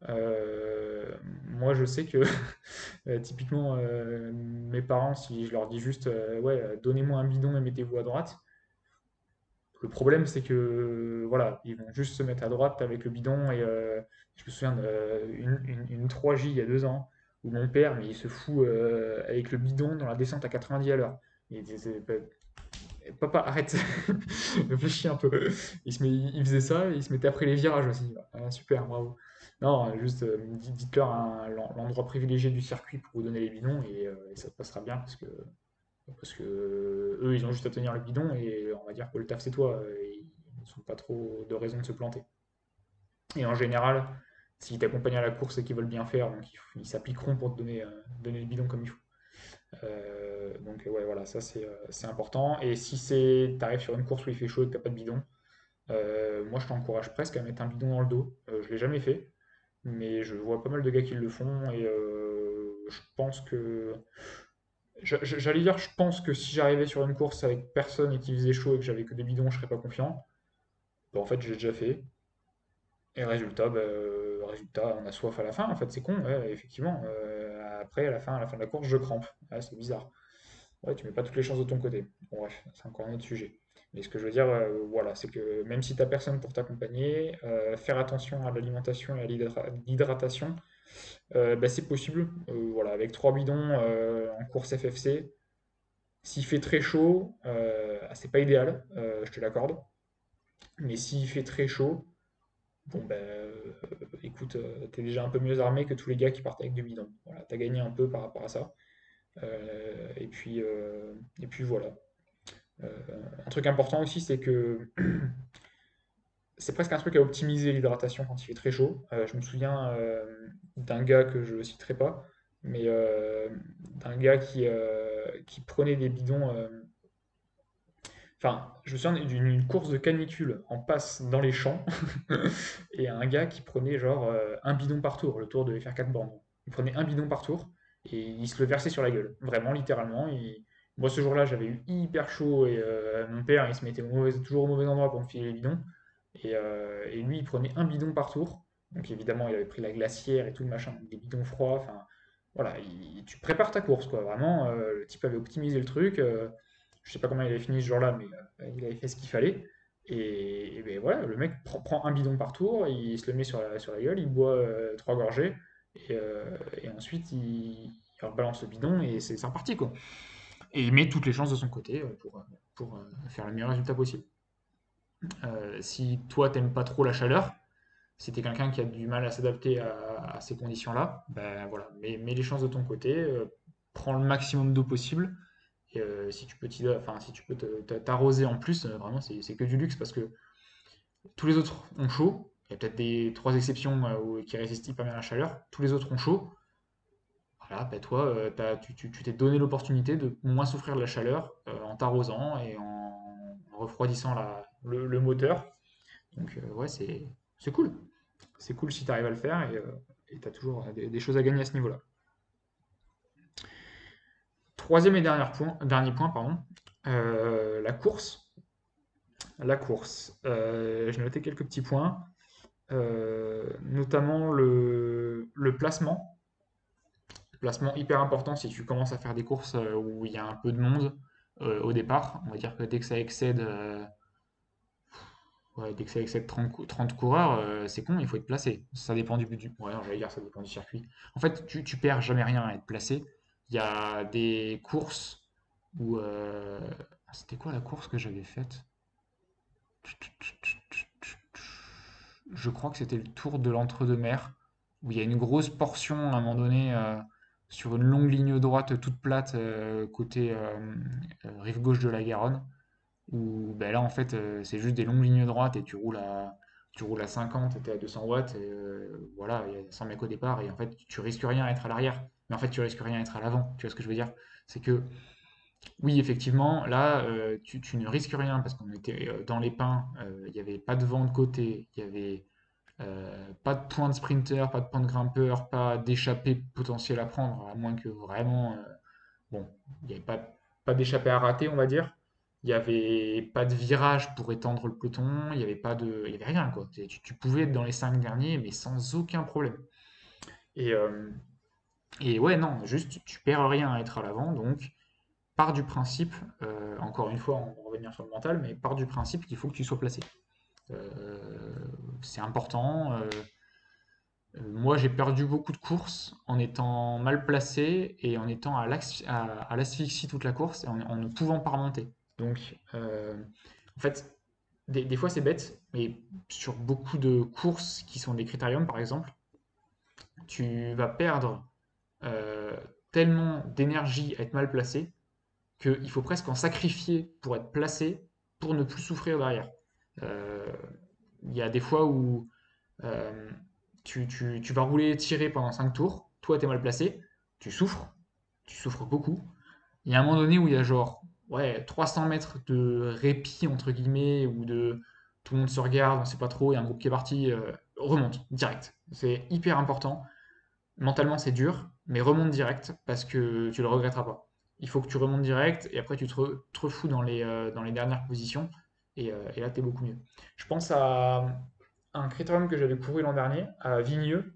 Euh, moi, je sais que euh, typiquement, euh, mes parents, si je leur dis juste, ouais, donnez-moi un bidon et mettez-vous à droite, le problème, c'est que voilà, ils vont juste se mettre à droite avec le bidon. Et je me souviens d'une une, 3J il y a deux ans où mon père, mais il se fout avec le bidon dans la descente à 90 à l'heure. Il disait, papa, arrête, réfléchis un peu. Il, faisait ça, il se mettait après les virages aussi. Ah, super, bravo. Non, juste euh, dites-leur l'endroit privilégié du circuit pour vous donner les bidons et, euh, ça passera bien parce que, parce que eux, ils ont juste à tenir le bidon et on va dire que le taf c'est toi. Et ils n'ont pas trop de raison de se planter. Et en général, s'ils t'accompagnent à la course et qu'ils veulent bien faire, ils s'appliqueront pour te donner, euh, donner le bidon comme il faut. donc ouais, voilà, ça c'est important. Et si c'est arrives sur une course où il fait chaud et que t'as pas de bidon, moi je t'encourage presque à mettre un bidon dans le dos. je l'ai jamais fait mais je vois pas mal de gars qui le font et euh, je pense que j'allais dire je pense que si j'arrivais sur une course avec personne et qu'il faisait chaud et que j'avais que des bidons je serais pas confiant. Bah, en fait j'ai déjà fait. Et résultat bah, résultat on a soif à la fin. En fait c'est con effectivement. Euh, après à la fin à la fin de la course je crampe. C'est bizarre. Ouais tu mets pas toutes les chances de ton côté. Bon bref c'est encore un autre sujet mais ce que je veux dire, euh, voilà, c'est que même si tu n'as personne pour t'accompagner, euh, faire attention à l'alimentation et à l'hydratation, euh, bah, c'est possible. voilà, avec trois bidons en course FFC, s'il fait très chaud, c'est pas idéal, je te l'accorde. Mais s'il fait très chaud, bon ben écoute, tu es déjà un peu mieux armé que tous les gars qui partent avec deux bidons. Voilà, tu as gagné un peu par rapport à ça. et puis, et puis voilà. Euh, un truc important aussi, c'est que c'est presque un truc à optimiser l'hydratation quand il fait très chaud. Euh, je me souviens euh, d'un gars que je ne citerai pas, mais d'un gars qui, qui prenait des bidons. Enfin, je me souviens d'une course de canicule en passe dans les champs et un gars qui prenait genre un bidon par tour. Le tour devait faire 4 bornes. Il prenait un bidon par tour et il se le versait sur la gueule. Vraiment, littéralement. Il, moi, ce jour-là, j'avais eu hyper chaud et euh, mon père, il se mettait toujours au mauvais endroit pour me filer les bidons. Euh, et, lui, il prenait un bidon par tour. Donc évidemment, il avait pris la glacière et tout le machin, des bidons froids. Enfin, voilà, tu prépares ta course, quoi. Vraiment, euh, le type avait optimisé le truc. je sais pas comment il avait fini ce jour-là, mais il avait fait ce qu'il fallait. Et, ben voilà, le mec prend, un bidon par tour, il se le met sur la, sur la gueule, il boit trois gorgées, et, ensuite il, il balance le bidon et c'est reparti, quoi et met toutes les chances de son côté euh, pour, euh, euh, faire le meilleur résultat possible. si toi, t'aimes pas trop la chaleur, si tu es quelqu'un qui a du mal à s'adapter à, ces conditions-là, ben voilà, mets, les chances de ton côté, prends le maximum d'eau possible. Et si tu peux t'arroser en plus, vraiment, c'est que du luxe parce que tous les autres ont chaud. Il y a peut-être des trois exceptions qui résistent hyper bien à la chaleur. Tous les autres ont chaud. Ben toi, euh, tu t'es donné l'opportunité de moins souffrir de la chaleur euh, en t'arrosant et en, refroidissant le, moteur. Donc, euh, ouais, c'est cool. C'est cool si tu arrives à le faire et tu as toujours des, choses à gagner à ce niveau-là. Troisième et dernier point, dernier point pardon, la course. La course. J'ai noté quelques petits points, notamment le, le placement Placement hyper important si tu commences à faire des courses euh, où il y a un peu de monde euh, au départ. On va dire que dès que ça excède, euh, dès que ça excède 30, 30 coureurs, c'est con, il faut être placé. Ça dépend du but Ouais, non, dire ça dépend du circuit. En fait, tu, tu perds jamais rien à être placé. Il y a des courses où... C'était quoi la course que j'avais faite? Je crois que c'était le tour de l'entre-deux-mers, où il y a une grosse portion à un moment donné sur une longue ligne droite toute plate euh, côté euh, euh, rive gauche de la Garonne, où ben là en fait c'est juste des longues lignes droites et tu roules à, tu roules à 50 et t'es à 200 watts, voilà, il y a 100 mecs au départ et en fait tu risques rien à être à l'arrière, mais en fait tu risques rien à être à l'avant, tu vois ce que je veux dire? C'est que oui, effectivement, là, tu, tu ne risques rien parce qu'on était dans les pins, il n'y avait pas de vent de côté, il y avait euh, pas de point de sprinter, pas de point de grimpeur, pas d'échappée potentielle à prendre, à moins que vraiment, euh, bon, il n'y avait pas, d'échappée à rater, on va dire. Il n'y avait pas de virage pour étendre le peloton, il n'y avait pas de, avait rien, quoi. Tu, pouvais être dans les cinq derniers, mais sans aucun problème. Et, euh, ouais, non, juste, tu perds rien à être à l'avant, donc pars du principe, encore une fois, on va revenir sur le mental, mais pars du principe qu'il faut que tu sois placé. C'est important. euh, euh, moi, j'ai perdu beaucoup de courses en étant mal placé et en étant à l'asphyxie toute la course et en, ne pouvant pas remonter. Donc, euh, en fait, des, fois c'est bête, mais sur beaucoup de courses qui sont des critériums, par exemple, tu vas perdre tellement d'énergie à être mal placé qu'il faut presque en sacrifier pour être placé pour ne plus souffrir derrière. Il y a des fois où euh, tu, vas rouler tiré pendant 5 tours, toi t'es mal placé, tu souffres, tu souffres beaucoup. Il y a un moment donné où il y a genre ouais, 300 mètres de répit entre guillemets, ou de tout le monde se regarde, on sait pas trop, il y a un groupe qui est parti, euh, remonte direct. C'est hyper important. Mentalement c'est dur, mais remonte direct parce que tu le regretteras pas. Il faut que tu remontes direct et après tu te, te refous dans les, euh, dans les dernières positions et, euh, et là t'es beaucoup mieux. Je pense à un critérium que j'avais couru l'an dernier, à Vigneux,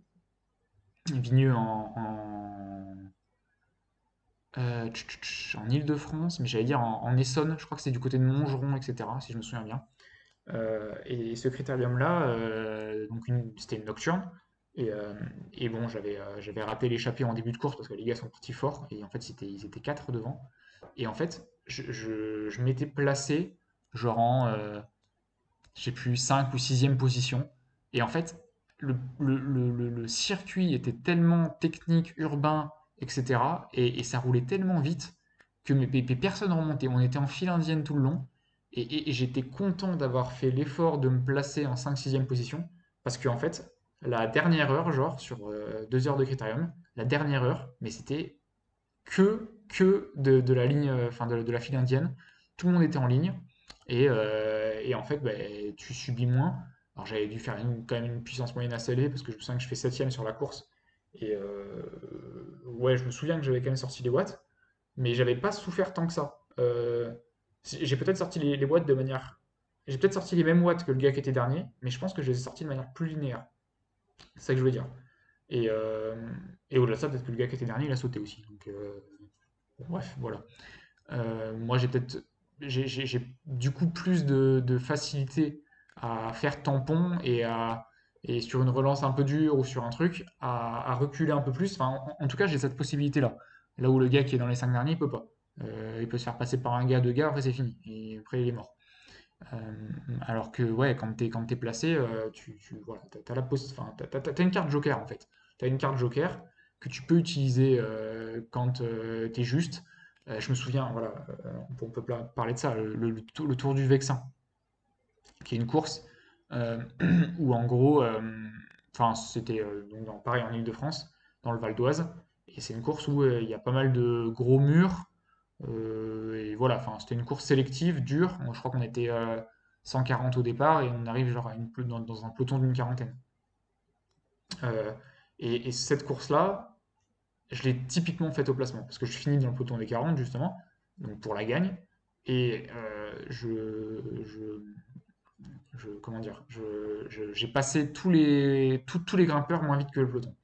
Vigneux en, en, euh, mais j'allais dire en, Essonne, je crois que c'est du côté de Montgeron, etc., si je me souviens bien. Euh, et ce critérium-là, c'était une nocturne, et, bon, j'avais euh, raté l'échappée en début de course parce que les gars sont partis fort, et en fait ils étaient quatre devant. Et en fait, je m'étais placé genre en, euh, je sais plus, 5 ou sixième position. Et en fait, le, circuit était tellement technique, urbain, etc. Et, ça roulait tellement vite que mes, mes- personnes remontaient. On était en file indienne tout le long. Et, j'étais content d'avoir fait l'effort de me placer en 5 sixième position. Parce qu'en fait, la dernière heure, genre sur euh, deux heures de critérium, la dernière heure, mais c'était que, que de, la ligne, euh, enfin de la file indienne. Tout le monde était en ligne. Et, euh, et en fait, ben, tu subis moins. Alors j'avais dû faire quand même une puissance moyenne assez élevée parce que je me souviens que je fais septième sur la course. Et euh, ouais, je me souviens que j'avais quand même sorti les watts, mais j'avais pas souffert tant que ça. Euh, j'ai peut-être sorti les, watts de manière... J'ai peut-être sorti les mêmes watts que le gars qui était dernier, mais je pense que je les ai sortis de manière plus linéaire. C'est ça que je veux dire. Et, et au-delà de ça, peut-être que le gars qui était dernier, il a sauté aussi. Donc, bref, voilà. Moi, j'ai peut-être, j'ai du coup plus de, facilité à faire tampon et à et sur une relance un peu dure ou sur un truc à, reculer un peu plus. Enfin, en, tout cas, j'ai cette possibilité-là. Là où le gars qui est dans les cinq derniers, il peut pas. Euh, il peut se faire passer par un gars, deux gars, après c'est fini. Et après, il est mort. Euh, alors que ouais, quand t'es quand t'es placé, euh, tu, tu voilà, poss- enfin, une carte joker en fait. T'as une carte joker que tu peux utiliser quand t'es juste. Euh, je me souviens, voilà, euh, on peut, parler de ça, le, tour du Vexin, qui est une course euh, où en gros, enfin c'était dans, pareil en Île-de-France, dans le Val d'Oise, et c'est une course où il y a pas mal de gros murs, et voilà, enfin c'était une course sélective, dure. Je crois qu'on était euh, 140 au départ et on arrive genre dans, un peloton d'une quarantaine. Et cette course-là, je l'ai typiquement faite au placement parce que je finis dans le peloton des 40 justement, donc pour la gagne. Et euh, je, comment dire, j'ai passé tous les, tous les grimpeurs moins vite que le peloton.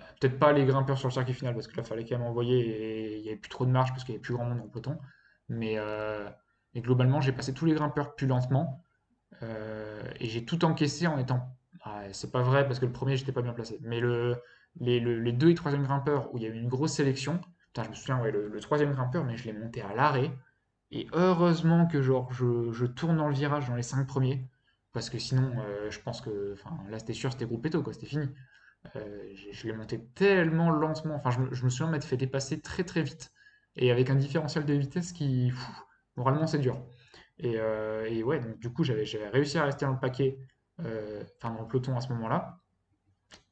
Euh, peut-être pas les grimpeurs sur le circuit final, parce que là, il fallait quand même envoyer et il n'y avait plus trop de marge parce qu'il n'y avait plus grand monde dans le peloton. Mais, globalement, j'ai passé tous les grimpeurs plus lentement. et j'ai tout encaissé en étant. Ah, c'est pas vrai parce que le premier, j'étais pas bien placé. Mais le, les, deux et troisième grimpeurs où il y avait une grosse sélection, je me souviens, ouais, le, troisième grimpeur, mais je l'ai monté à l'arrêt. Et heureusement que genre, je, tourne dans le virage dans les cinq premiers. Parce que sinon, euh, je pense que là, c'était sûr, c'était groupe quoi, c'était fini. Euh, je l'ai monté tellement lentement. Enfin, je me, souviens m'être fait dépasser très très vite. Et avec un différentiel de vitesse qui, moralement, c'est dur. Et, euh, et, ouais, donc du coup, j'avais réussi à rester dans le paquet, enfin dans le peloton à ce moment-là.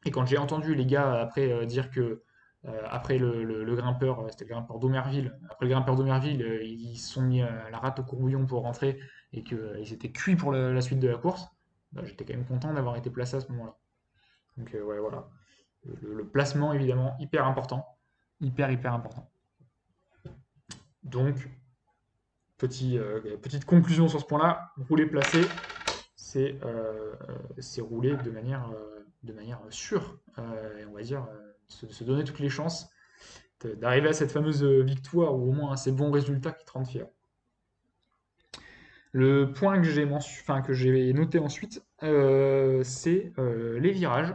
Et quand j'ai entendu les gars après dire que euh, après le, grimpeur, euh, c'était le grimpeur d'Omerville. Après le grimpeur d'Omerville, euh, ils se sont mis la rate au courbouillon pour rentrer et qu'ils étaient cuits pour la, suite de la course. Bah, j'étais quand même content d'avoir été placé à ce moment-là. Donc ouais, voilà. Le, placement, évidemment, hyper important. Hyper, hyper important. Donc, petit, petite conclusion sur ce point-là. Rouler placé, c'est rouler de manière, de manière sûre. et on va dire se, donner toutes les chances d'arriver à cette fameuse victoire ou au moins à ces bons résultats qui te rendent fier. Le point que j'ai enfin, noté ensuite, euh, c'est euh, les virages.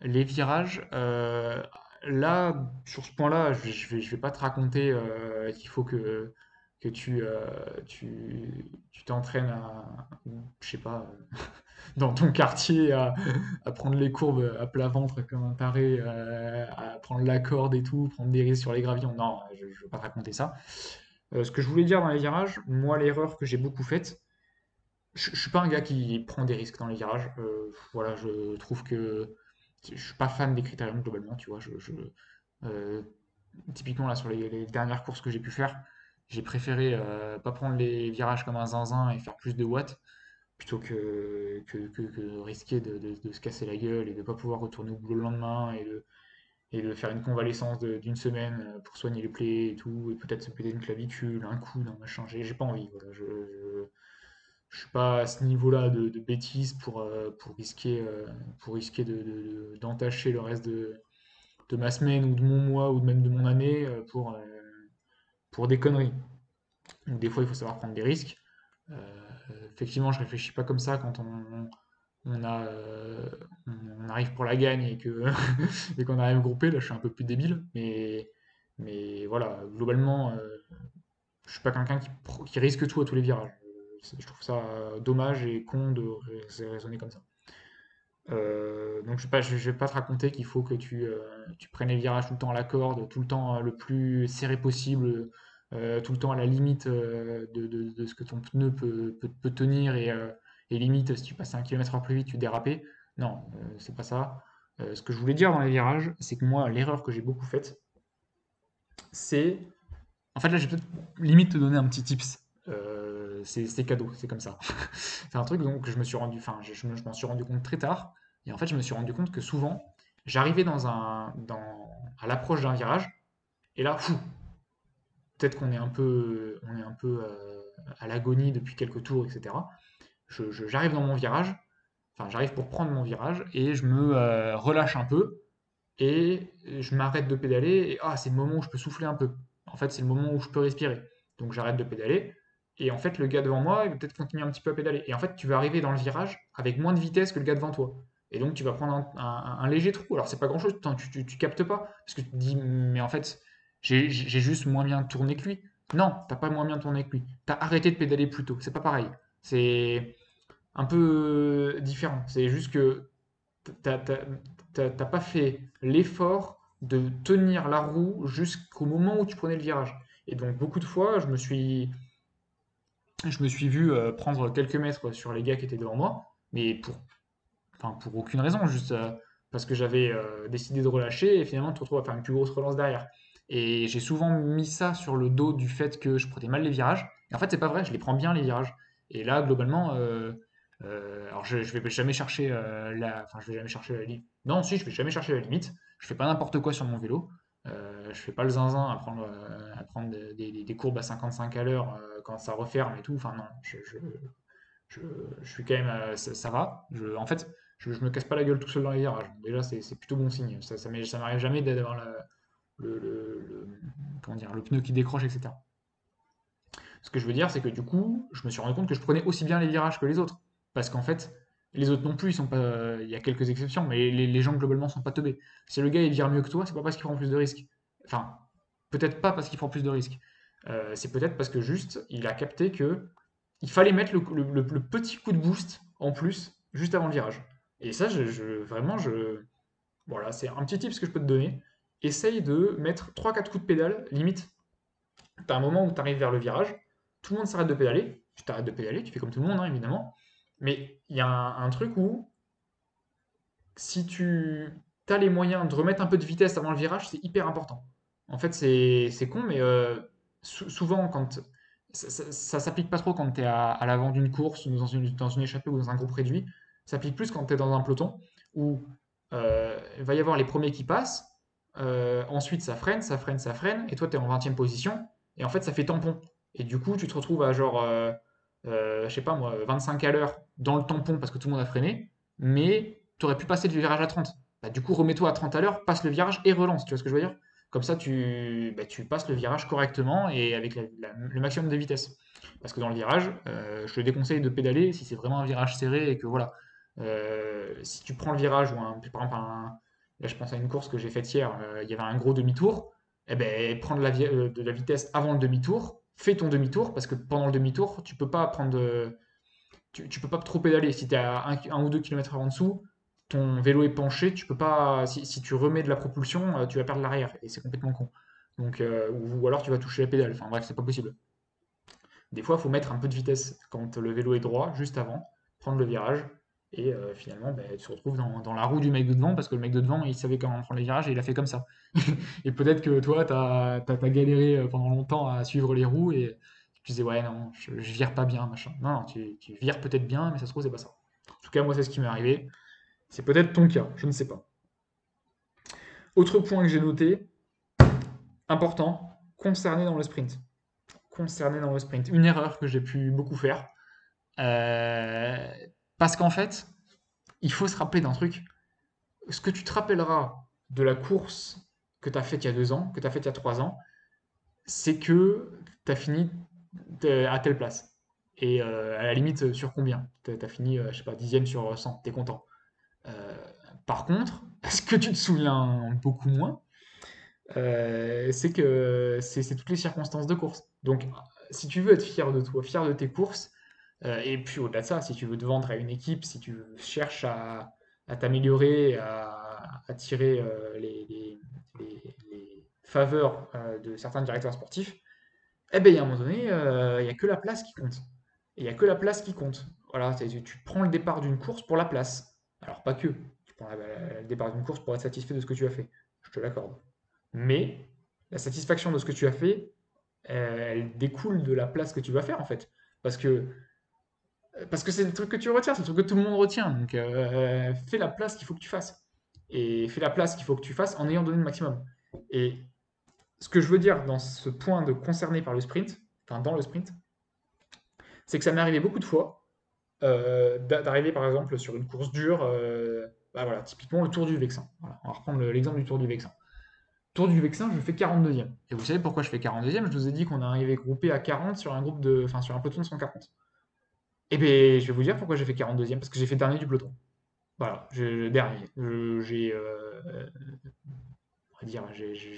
Les virages, euh, là, sur ce point-là, je ne vais, pas te raconter qu'il faut que, que tu tu t'entraînes à, je sais pas, dans ton quartier à, prendre les courbes à plat ventre comme un taré, euh, à, prendre la corde et tout, prendre des risques sur les gravillons. Non, je ne veux pas te raconter ça. Euh, ce que je voulais dire dans les virages, moi, l'erreur que j'ai beaucoup faite, je, ne suis pas un gars qui prend des risques dans les virages. Euh, voilà, je trouve que je suis pas fan des critériums globalement, tu vois. Je, typiquement là sur les, dernières courses que j'ai pu faire, j'ai préféré pas prendre les virages comme un zinzin et faire plus de watts plutôt que, que, risquer de, se casser la gueule et de ne pas pouvoir retourner au boulot le lendemain et de, et de faire une convalescence d'une semaine euh, pour soigner les plaies et tout, et peut-être se péter une clavicule, un coup, non, machin. J'ai pas envie. Je, je, suis pas à ce niveau-là de, bêtises pour, euh, pour risquer, euh, pour risquer d'entacher le reste de, de ma semaine ou de mon mois ou même de mon année pour, pour des conneries. Donc des fois, il faut savoir prendre des risques. Euh, effectivement, je réfléchis pas comme ça quand on, a, euh, arrive pour la gagne et que et qu'on arrive groupé. Là, je suis un peu plus débile, mais mais voilà, globalement, euh, je suis pas quelqu'un qui, risque tout à tous les virages. Je trouve ça dommage et con de raisonner comme ça. donc je ne vais, vais, pas te raconter qu'il faut que tu, tu, prennes les virages tout le temps à la corde, tout le temps le plus serré possible, euh, tout le temps à la limite euh, de, ce que ton pneu peut, tenir euh, et, limite si tu passais un kilomètre heure plus vite tu dérapais. Non, c'est pas ça. ce que je voulais dire dans les virages, c'est que moi l'erreur que j'ai beaucoup faite, c'est en fait là j'ai peut-être limite te donner un petit tips. c'est cadeau, c'est comme ça. c'est un truc donc je me suis rendu, enfin je, m'en suis rendu compte très tard et en fait je me suis rendu compte que souvent j'arrivais dans un, dans, à l'approche d'un virage et là, fou, peut-être qu'on est un peu, on est un peu euh, à l'agonie depuis quelques tours, etc. j'arrive dans mon virage, enfin j'arrive pour prendre mon virage et je me euh, relâche un peu et je m'arrête de pédaler et ah c'est le moment où je peux souffler un peu. En fait c'est le moment où je peux respirer. Donc j'arrête de pédaler et en fait le gars devant moi il va peut-être continuer un petit peu à pédaler. Et en fait tu vas arriver dans le virage avec moins de vitesse que le gars devant toi. Et donc tu vas prendre un, léger trou. Alors c'est pas grand chose, tu, tu, tu, captes pas parce que tu te dis mais en fait j'ai juste moins bien tourné que lui. Non, t'as pas moins bien tourné que lui. T'as arrêté de pédaler plus tôt. C'est pas pareil. C'est un peu différent. C'est juste que t'as pas fait l'effort de tenir la roue jusqu'au moment où tu prenais le virage. Et donc beaucoup de fois, je me suis, je me suis vu euh, prendre quelques mètres sur les gars qui étaient devant moi, mais pour, enfin, pour aucune raison, juste euh, parce que j'avais euh, décidé de relâcher et finalement tu te retrouves à faire une plus grosse relance derrière. Et j'ai souvent mis ça sur le dos du fait que je prenais mal les virages. Et en fait, c'est pas vrai, je les prends bien les virages. Et là, globalement, euh, euh, alors je, je vais jamais chercher euh, la, enfin, je vais jamais chercher la limite. Non, si, je vais jamais chercher la limite. Je fais pas n'importe quoi sur mon vélo. je fais pas le zinzin à prendre, à prendre des, courbes à 55 à l'heure quand ça referme et tout. Enfin non, je, je, je, suis quand même, ça, va. Je, en fait, je, je me casse pas la gueule tout seul dans les virages. Déjà, c'est plutôt bon signe. Ça, ça m'arrive jamais d'avoir la- le, le- comment dire, le pneu qui décroche, etc. Ce que je veux dire, c'est que du coup, je me suis rendu compte que je prenais aussi bien les virages que les autres. Parce qu'en fait, les autres non plus, ils sont pas. Il y a quelques exceptions, mais les, gens globalement sont pas teubés. Si le gars il vire mieux que toi, c'est pas parce qu'il prend plus de risques. Enfin, peut-être pas parce qu'il prend plus de risques. Euh, c'est peut-être parce que juste, il a capté que il fallait mettre le, petit coup de boost en plus juste avant le virage. Et ça, je- vraiment, je. Voilà, c'est un petit tip que je peux te donner. Essaye de mettre trois quatre coups de pédale, limite. T'as un moment où tu arrives vers le virage, tout le monde s'arrête de pédaler, tu t'arrêtes de pédaler, tu fais comme tout le monde, hein, évidemment. Mais il y a un, truc où, si tu as les moyens de remettre un peu de vitesse avant le virage, c'est hyper important. En fait, c'est con, mais euh, sou- souvent, quand ça, ça, s'applique pas trop quand tu es à, l'avant d'une course, ou dans une, dans une échappée ou dans un groupe réduit. Ça s'applique plus quand tu es dans un peloton, où euh, il va y avoir les premiers qui passent, euh, ensuite ça freine, ça freine, ça freine, et toi tu es en 20 position, et en fait ça fait tampon. Et du coup, tu te retrouves à genre, euh, euh, je sais pas moi, 25 à l'heure dans le tampon parce que tout le monde a freiné, mais tu aurais pu passer le virage à 30. Bah, du coup, remets-toi à 30 à l'heure, passe le virage et relance, tu vois ce que je veux dire? Comme ça, tu, bah, tu passes le virage correctement et avec le maximum de vitesse. Parce que dans le virage, euh, je te déconseille de pédaler si c'est vraiment un virage serré et que voilà. Euh, si tu prends le virage ou par exemple, un- je pense à une course que j'ai faite hier, euh, il y avait un gros demi-tour, eh ben, prendre la euh, de la vitesse avant le demi-tour, fais ton demi-tour parce que pendant le demi-tour, tu peux pas prendre tu, peux pas trop pédaler. Si tu es à un, un ou 2 km en dessous, ton vélo est penché, tu peux pas. Si, tu remets de la propulsion, euh, tu vas perdre l'arrière et c'est complètement con. Donc, ou, ou alors tu vas toucher la pédale. Enfin bref, c'est pas possible. Des fois, il faut mettre un peu de vitesse quand le vélo est droit, juste avant, prendre le virage. Et euh, finalement, ben, tu te retrouves dans, la roue du mec de devant parce que le mec de devant, il savait comment prendre les virages et il a fait comme ça. Et peut-être que toi, tu as, galéré euh, pendant longtemps à suivre les roues et tu disais, ouais, non, je, je vire pas bien, machin. Non, tu vires peut-être bien, mais ça se trouve, c'est pas ça. En tout cas, moi, c'est ce qui m'est arrivé. C'est peut-être ton cas, je ne sais pas. Autre point que j'ai noté, important, concerné dans le sprint. Concerné dans le sprint. Une erreur que j'ai pu beaucoup faire. Euh, parce qu'en fait, il faut se rappeler d'un truc. Ce que tu te rappelleras de la course que tu as faite il y a deux ans, que tu as faite il y a trois ans, c'est que tu as fini t- à telle place. Et euh, à la limite, sur combien? Tu as fini, euh, je sais pas, dixième sur 100, tu es content. Euh, par contre, ce que tu te souviens beaucoup moins, euh, c'est que c'est toutes les circonstances de course. Donc, si tu veux être fier de toi, fier de tes courses, euh, et puis au-delà de ça, si tu veux te vendre à une équipe, si tu cherches à, t'améliorer, à, tirer euh, les, faveurs euh, de certains directeurs sportifs, eh ben, il y a un moment donné, euh, il n'y a que la place qui compte. Il n'y a que la place qui compte. Voilà, tu, prends le départ d'une course pour la place. Alors, pas que. Tu prends le départ d'une course pour être satisfait de ce que tu as fait. Je te l'accorde. Mais la satisfaction de ce que tu as fait, euh, elle découle de la place que tu vas faire, en fait. Parce que parce que c'est le truc que tu retiens, c'est le truc que tout le monde retient. Donc, euh, fais la place qu'il faut que tu fasses. Et fais la place qu'il faut que tu fasses en ayant donné le maximum. Et ce que je veux dire dans ce point de concerné par le sprint, enfin dans le sprint, c'est que ça m'est arrivé beaucoup de fois euh, d'a- d'arriver par exemple sur une course dure, euh, bah voilà, typiquement le Tour du Vexin. On va reprendre le- l'exemple du Tour du Vexin. Tour du Vexin, je fais 42e. Et vous savez pourquoi je fais 42e? Je vous ai dit qu'on arrivait groupé à 40 sur un groupe de, enfin sur un peloton de 140. Eh bien, je vais vous dire pourquoi j'ai fait 42e, parce que j'ai fait dernier du peloton. Voilà, je- dernier. J'ai, euh, on va dire,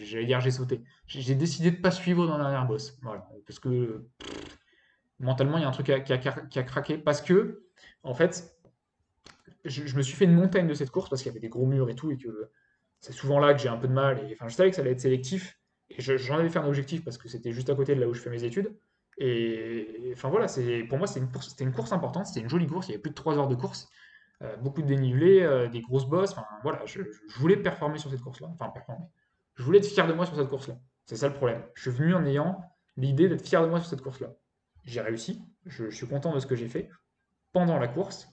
j'allais dire j'ai sauté. J'ai décidé de pas suivre dans la dernière bosse. Voilà, parce que mentalement, il y a un truc qui a, craqué, parce que, en fait, je, me suis fait une montagne de cette course, parce qu'il y avait des gros murs et tout, et que c'est souvent là que j'ai un peu de mal. Et, enfin, je savais que ça allait être sélectif, et je- j'en avais fait un objectif, parce que c'était juste à côté de là où je fais mes études. Et, enfin voilà, pour moi c'était une course, importante, c'était une jolie course, il y avait plus de 3 heures de course, euh, beaucoup de dénivelé, euh, des grosses bosses, enfin voilà, je, voulais performer sur cette course-là, enfin performer. Je voulais être fier de moi sur cette course-là. C'est ça le problème. Je suis venu en ayant l'idée d'être fier de moi sur cette course-là. J'ai réussi, je, suis content de ce que j'ai fait pendant la course.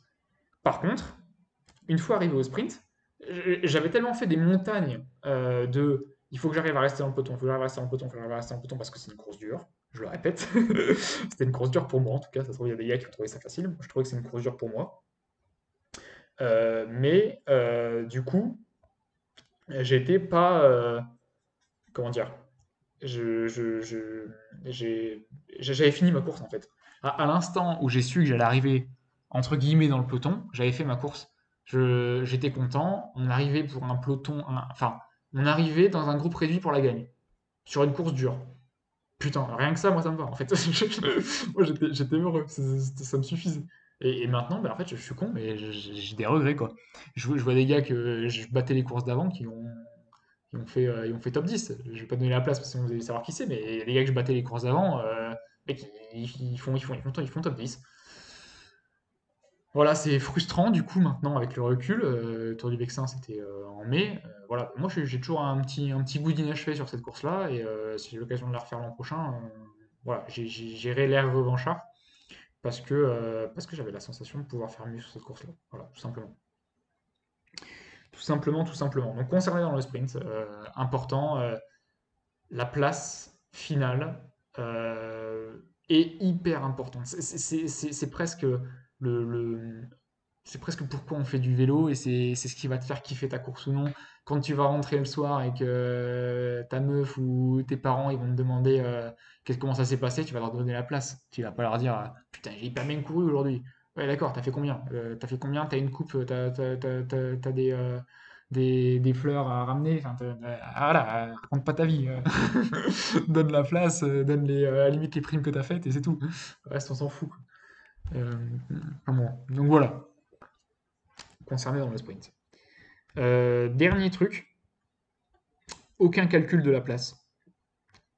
Par contre, une fois arrivé au sprint, j'avais tellement fait des montagnes euh, de il faut que j'arrive à rester dans le peloton, il faut que j'arrive à rester dans le peloton, il faut que j'arrive à rester dans le peloton parce que c'est une course dure, je le répète. C'était une course dure pour moi en tout cas, ça se trouve il y a des gars qui ont trouvé ça facile, moi je trouvais que c'est une course dure pour moi. Euh, mais euh, du coup, j'étais pas. euh, comment dire? J'avais fini ma course en fait. À, l'instant où j'ai su que j'allais arriver entre guillemets dans le peloton, j'avais fait ma course. J'étais content. On arrivait pour un peloton, enfin, on arrivait dans un groupe réduit pour la gagne, sur une course dure. Putain, rien que ça, moi ça me va en fait. Moi j'étais heureux, ça, ça- ça me suffisait. Et, et maintenant, bah, en fait, je, suis con, mais j'ai des regrets quoi. Je, vois je vois des gars que je battais les courses d'avant qui ont, ils ont fait, euh, ils ont fait top 10. Je vais pas donner la place parce que vous allez savoir qui c'est, mais les gars que je battais les courses d'avant, euh, ils font, ils, font, ils, font, ils font top 10. Voilà, c'est frustrant du coup maintenant avec le recul. Euh, Tour du Vexin c'était euh, en mai. Euh, voilà, moi j'ai toujours un petit, un petit goût d'inachevé sur cette course-là et si j'ai l'occasion de la refaire l'an prochain, voilà, j'irai l'air revanchard parce que, parce que j'avais la sensation de pouvoir faire mieux sur cette course-là. Voilà, tout simplement. Tout simplement, tout simplement. Donc concerné dans le sprint, important. la place finale est hyper importante. C'est presque le, c'est presque pourquoi on fait du vélo et c'est ce qui va te faire kiffer ta course ou non. Quand tu vas rentrer le soir et que ta meuf ou tes parents ils vont te demander euh, comment ça s'est passé, tu vas leur donner la place. Tu vas pas leur dire euh, putain j'ai hyper bien couru aujourd'hui. Ouais d'accord, t'as fait combien? Euh, t'as fait combien? T'as une coupe, t'as t'as des, euh, des, des fleurs à ramener? Enfin, t'as- voilà, euh, raconte pas ta vie. euh. donne la place, euh, donne les, euh, à la limite les primes que t'as faites et c'est tout. Le reste on s'en fout. Euh. Donc voilà, concerné dans le sprint. Euh, dernier truc, aucun calcul de la place.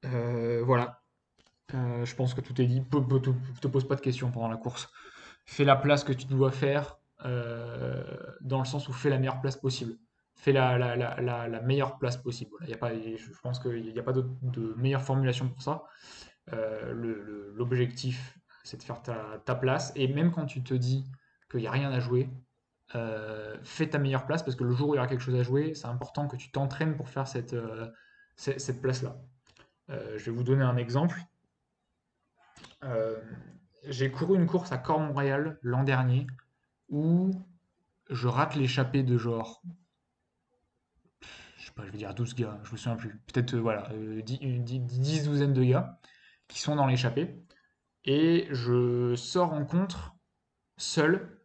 Euh, voilà, je pense que tout est dit. Pe- Te, pose pas de questions pendant la course. Fais la place que tu dois faire, dans le sens où fais la meilleure place possible. Fais la, meilleure place possible. Voilà, y a pas, je pense qu'il n'y a pas de, meilleure formulation pour ça. Euh, L'objectif, c'est de faire ta, place. Et même quand tu te dis qu'il n'y a rien à jouer, euh, fais ta meilleure place parce que le jour où il y aura quelque chose à jouer, c'est important que tu t'entraînes pour faire cette, euh, place-là. Euh, je vais vous donner un exemple. J'ai couru une course à Cormont-Royal l'an dernier où je rate l'échappée de genre, je sais pas, je vais dire 12 gars, je me souviens plus. Peut-être, voilà, euh, 10, une 10, 10 douzaine de gars qui sont dans l'échappée. Et je sors en contre seul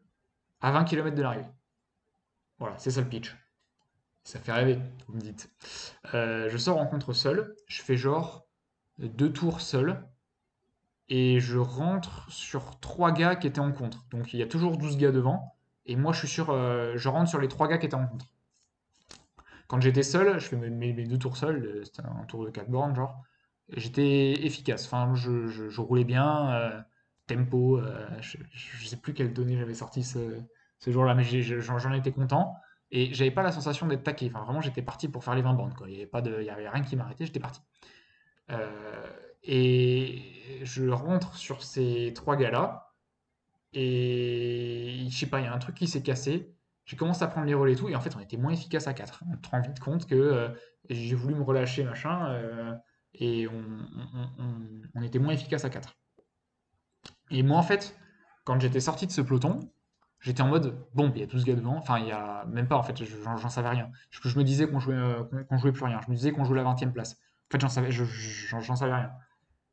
à 20 km de l'arrivée. Voilà, c'est ça le pitch. Ça fait rêver, vous me dites. Euh, je sors en contre seul, je fais genre deux tours seul, et je rentre sur trois gars qui étaient en contre. Donc il y a toujours 12 gars devant, et moi je suis sur, euh, rentre sur les trois gars qui étaient en contre. Quand j'étais seul, je fais mes, deux tours seuls, euh, c'était un tour de 4 bornes, genre. J'étais efficace, enfin, je, je- roulais bien, euh, tempo, euh, je, je sais plus quelle donnée j'avais sorti ce, ce jour-là, mais j'en étais content. Et j'avais pas la sensation d'être taqué, enfin, vraiment, j'étais parti pour faire les 20 bornes, quoi. Il y avait avait rien qui m'arrêtait, j'étais parti. Euh, et je rentre sur ces trois gars-là, et je sais pas, il y a un truc qui s'est cassé. J'ai commencé à prendre les relais et tout, et en fait, on était moins efficace à 4. On te rend vite compte que j'ai voulu me relâcher, machin, et on, était moins efficace à 4. Et moi, en fait, quand j'étais sorti de ce peloton, j'étais en mode, bon, il y a 12 gars devant, enfin, il y a même pas, en fait, je- j'en savais rien. Je, je me disais qu'on jouait, euh, jouait plus rien. Je me disais qu'on jouait la 20e place. En fait, j'en savais, je- je- j'en savais rien.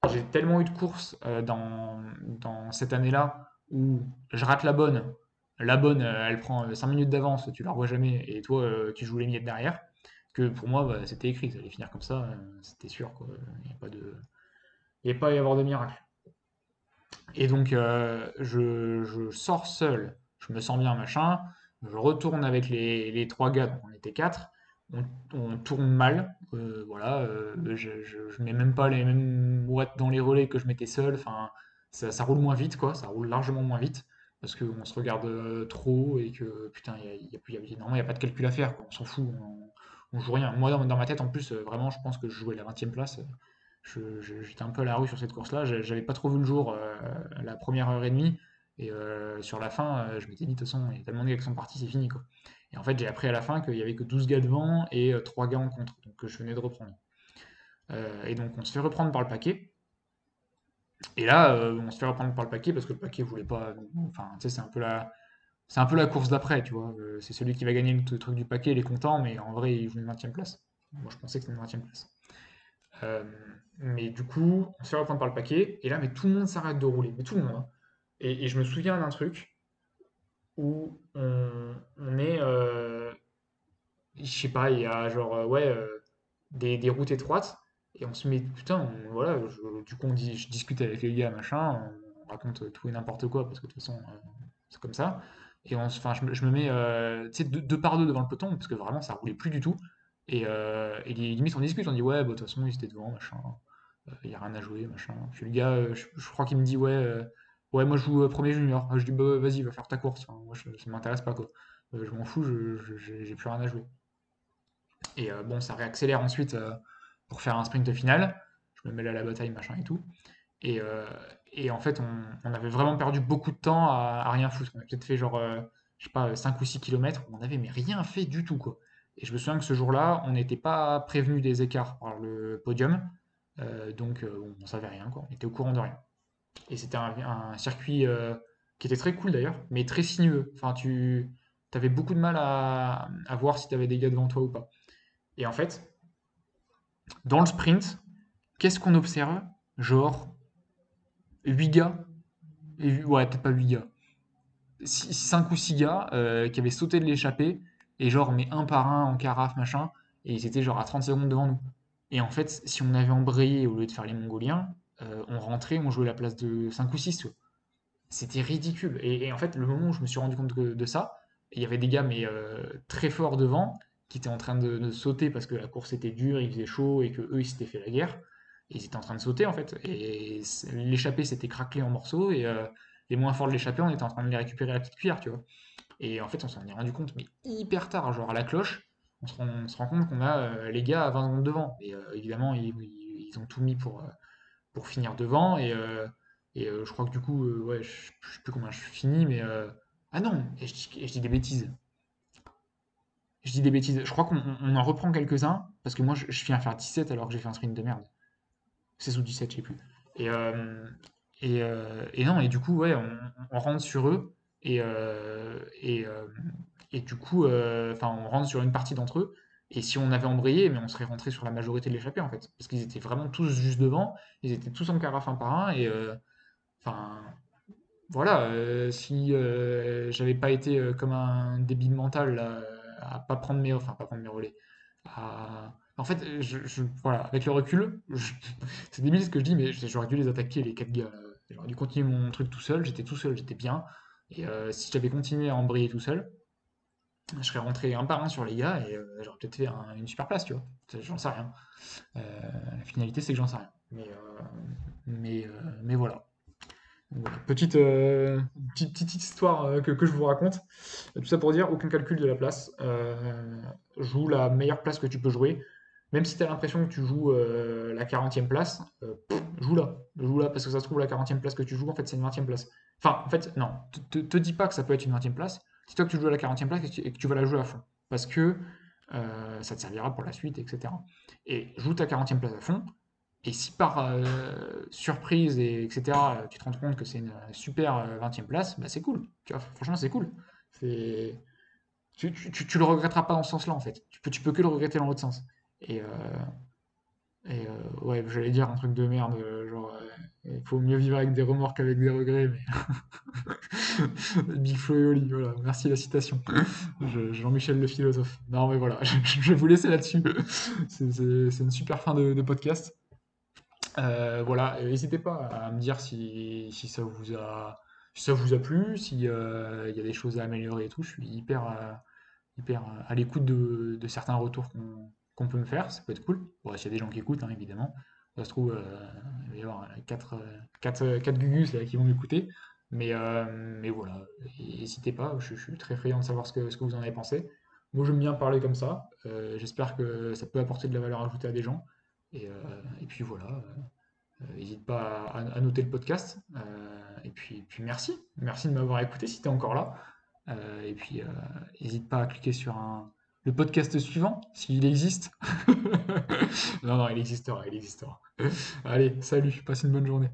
J'ai tellement eu de courses euh, dans, cette année-là où je rate la bonne. La bonne, euh, elle prend 5 minutes d'avance, tu la revois jamais, et toi, tu joues les miettes derrière. Que pour moi, bah, c'était écrit, ça allait finir comme ça, euh, c'était sûr. Il n'y a pas de, il y a pas à y avoir de miracle. Et donc, euh, je, je sors seul, je me sens bien, machin. Je retourne avec les, les trois gars, donc on était quatre. On, tourne mal, euh, voilà. je, mets même pas les mêmes watts dans les relais que je mettais seul. Enfin, ça, roule moins vite, quoi. Ça roule largement moins vite parce qu'on se regarde trop et que putain, il y a, y normalement, il n'y a pas de calcul à faire. On s'en fout, on joue rien. Moi, dans, ma tête, en plus, euh, vraiment, je pense que je jouais la 20 place. Je- je- j'étais un peu à la rue sur cette course-là. J'a- J'avais pas trop vu le jour euh, la première heure et demie. Et euh, sur la fin, je m'étais dit, de toute façon, il y a tellement de gars qui sont partis, c'est fini. Et en fait, j'ai appris à la fin qu'il y avait que 12 gars devant et euh, 3 gars en contre. Donc, que je venais de reprendre. Et donc, on se fait reprendre par le paquet. Et là, on se fait reprendre par le paquet parce que le paquet voulait pas. Enfin, tu sais, c'est un peu la, c'est un peu la course d'après, tu vois. Euh, c'est celui qui va gagner le truc du paquet, il est content, mais en vrai, il joue une 20 place. Moi, je pensais que c'était une 20 place. Euh, mais du coup, on se fait reprendre par le paquet, et là, mais tout le monde s'arrête de rouler, mais tout le monde. Hein. Et, je me souviens d'un truc où on, est, euh, je sais pas, il y a genre, ouais, des, routes étroites, et on se met, putain, voilà, du coup, on dit, je discute avec les gars, machin, on raconte tout et n'importe quoi, parce que de toute façon, c'est comme ça. Et enfin, je, me mets euh, deux, par deux devant le peloton, parce que vraiment, ça roulait plus du tout. Et, euh, et limite, on discute, on dit, ouais, bah, de toute façon, ils étaient devant, machin. Il euh, n'y a rien à jouer, machin. Puis le gars, euh, je, crois qu'il me dit, ouais, ouais, moi je joue premier junior. Je dis, bah, vas-y, va faire ta course. moi, je, ça m'intéresse pas, quoi. je m'en fous, j'ai plus rien à jouer. Et bon, ça réaccélère ensuite pour faire un sprint final. Je me là à la bataille, machin et tout. Et, et en fait, on, avait vraiment perdu beaucoup de temps à, rien foutre. On a peut-être fait genre, euh, je sais pas, 5 ou 6 km. On avait mais rien fait du tout, quoi. Et je me souviens que ce jour-là, on n'était pas prévenu des écarts par le podium. Euh, donc, euh, on savait rien, quoi. On était au courant de rien. Et c'était un, circuit qui était très cool d'ailleurs, mais très sinueux. Enfin, tu avais beaucoup de mal à, à voir si tu avais des gars devant toi ou pas. Et en fait, dans le sprint, qu'est-ce qu'on observe? Genre, 8 gars, ouais, peut-être pas 8 gars, 5 ou 6 gars euh, qui avaient sauté de l'échappée, et genre, mais un par un en carafe, machin, et ils étaient genre à 30 secondes devant nous. Et en fait, si on avait embrayé au lieu de faire les Mongoliens, euh, on rentrait, on jouait la place de 5 ou 6, C'était ridicule. Et, en fait, le moment où je me suis rendu compte de, ça, il y avait des gars, mais euh, très forts devant, qui étaient en train de, de, sauter parce que la course était dure, il faisait chaud, et que eux, ils s'étaient fait la guerre ils étaient en train de sauter en fait. Et l'échappée s'était craquelé en morceaux et euh, les moins forts de l'échappée, on était en train de les récupérer à la petite cuillère, tu vois. Et en fait, on s'en est rendu compte, mais hyper tard, genre à la cloche, on se rend, compte qu'on a euh, les gars à 20 secondes devant. Et euh, évidemment, ils, ont tout mis pour, pour finir devant. Et, je crois que du coup, ouais, je, sais plus comment je finis, mais. ah non, et je, dis, des bêtises. Je dis des bêtises. Je crois qu'on en reprend quelques-uns, parce que moi, je, je viens faire 17 alors que j'ai fait un sprint de merde. 16 ou 17, je sais plus. Et, euh, euh, et, non, et du coup, ouais, on, rentre sur eux. Et, euh, du coup, enfin, on rentre sur une partie d'entre eux. Et si on avait embrayé, mais on serait rentré sur la majorité de l'échappée en fait. Parce qu'ils étaient vraiment tous juste devant. Ils étaient tous en carafe un par un. Et enfin, voilà, si j'avais pas été comme un débile mental à pas prendre mes, enfin, pas prendre mes relais, à, en fait, je, voilà, avec le recul, c'est débile ce que je dis, mais j'aurais dû les attaquer, les quatre gars. J'aurais dû continuer mon truc tout seul, j'étais tout seul, j'étais bien. Et euh, si j'avais continué à embrayer tout seul, je serais rentré un par un sur les gars et euh, j'aurais peut-être fait une super place, tu vois. J'en sais rien. Euh, la finalité, c'est que j'en sais rien. Mais, mais, mais voilà. Petite, petite, petite, histoire que, que, je vous raconte. Tout ça pour dire, aucun calcul de la place. joue la meilleure place que tu peux jouer. Même si tu as l'impression que tu joues euh, la 40e place, euh, joue là. Joue là parce que ça se trouve, la 40e place que tu joues, en fait, c'est une 20e place. Enfin, en fait, non. Te, te, dis pas que ça peut être une 20e place. Dis-toi que tu joues à la 40e place et que tu, vas la jouer à fond. Parce que euh, ça te servira pour la suite, etc. Et joue ta 40e place à fond. Et si par surprise, et etc., tu te rends compte que c'est une super 20e place, bah c'est cool. Franchement, c'est cool. Tu, tu, le regretteras pas dans ce sens-là, en fait. Tu tu peux que le regretter dans l'autre sens. Et, euh, et euh, ouais, j'allais dire un truc de merde, euh, genre, il faut mieux vivre avec des remords qu'avec des regrets, mais. Big Flo et Oli, voilà, merci la citation. Jean-Michel le philosophe. Non, mais voilà, je, vais vous laisser là-dessus. C'est une super fin de, podcast. voilà, n'hésitez pas à me dire si, si, ça vous a, ça vous a plu, s'il y a des choses à améliorer et tout. Je suis hyper, hyper à l'écoute de, de, certains retours qu'on qu'on peut me faire, ça peut être cool. Bon, s'il y a des gens qui écoutent, hein, évidemment. Ça se trouve, euh, il va y avoir 4, 4, 4 gugus qui vont m'écouter. Mais, euh, mais voilà, n'hésitez pas, je, suis très friand de savoir ce que, ce que vous en avez pensé. Moi, j'aime bien parler comme ça. Euh, j'espère que ça peut apporter de la valeur ajoutée à des gens. Et, et puis voilà, n'hésite pas à, noter le podcast. et puis, puis merci. Merci de m'avoir écouté si tu es encore là. et puis, n'hésite pas à cliquer sur un, le podcast suivant, s'il existe. non, non, il existera, il existera. Allez, salut, passe une bonne journée.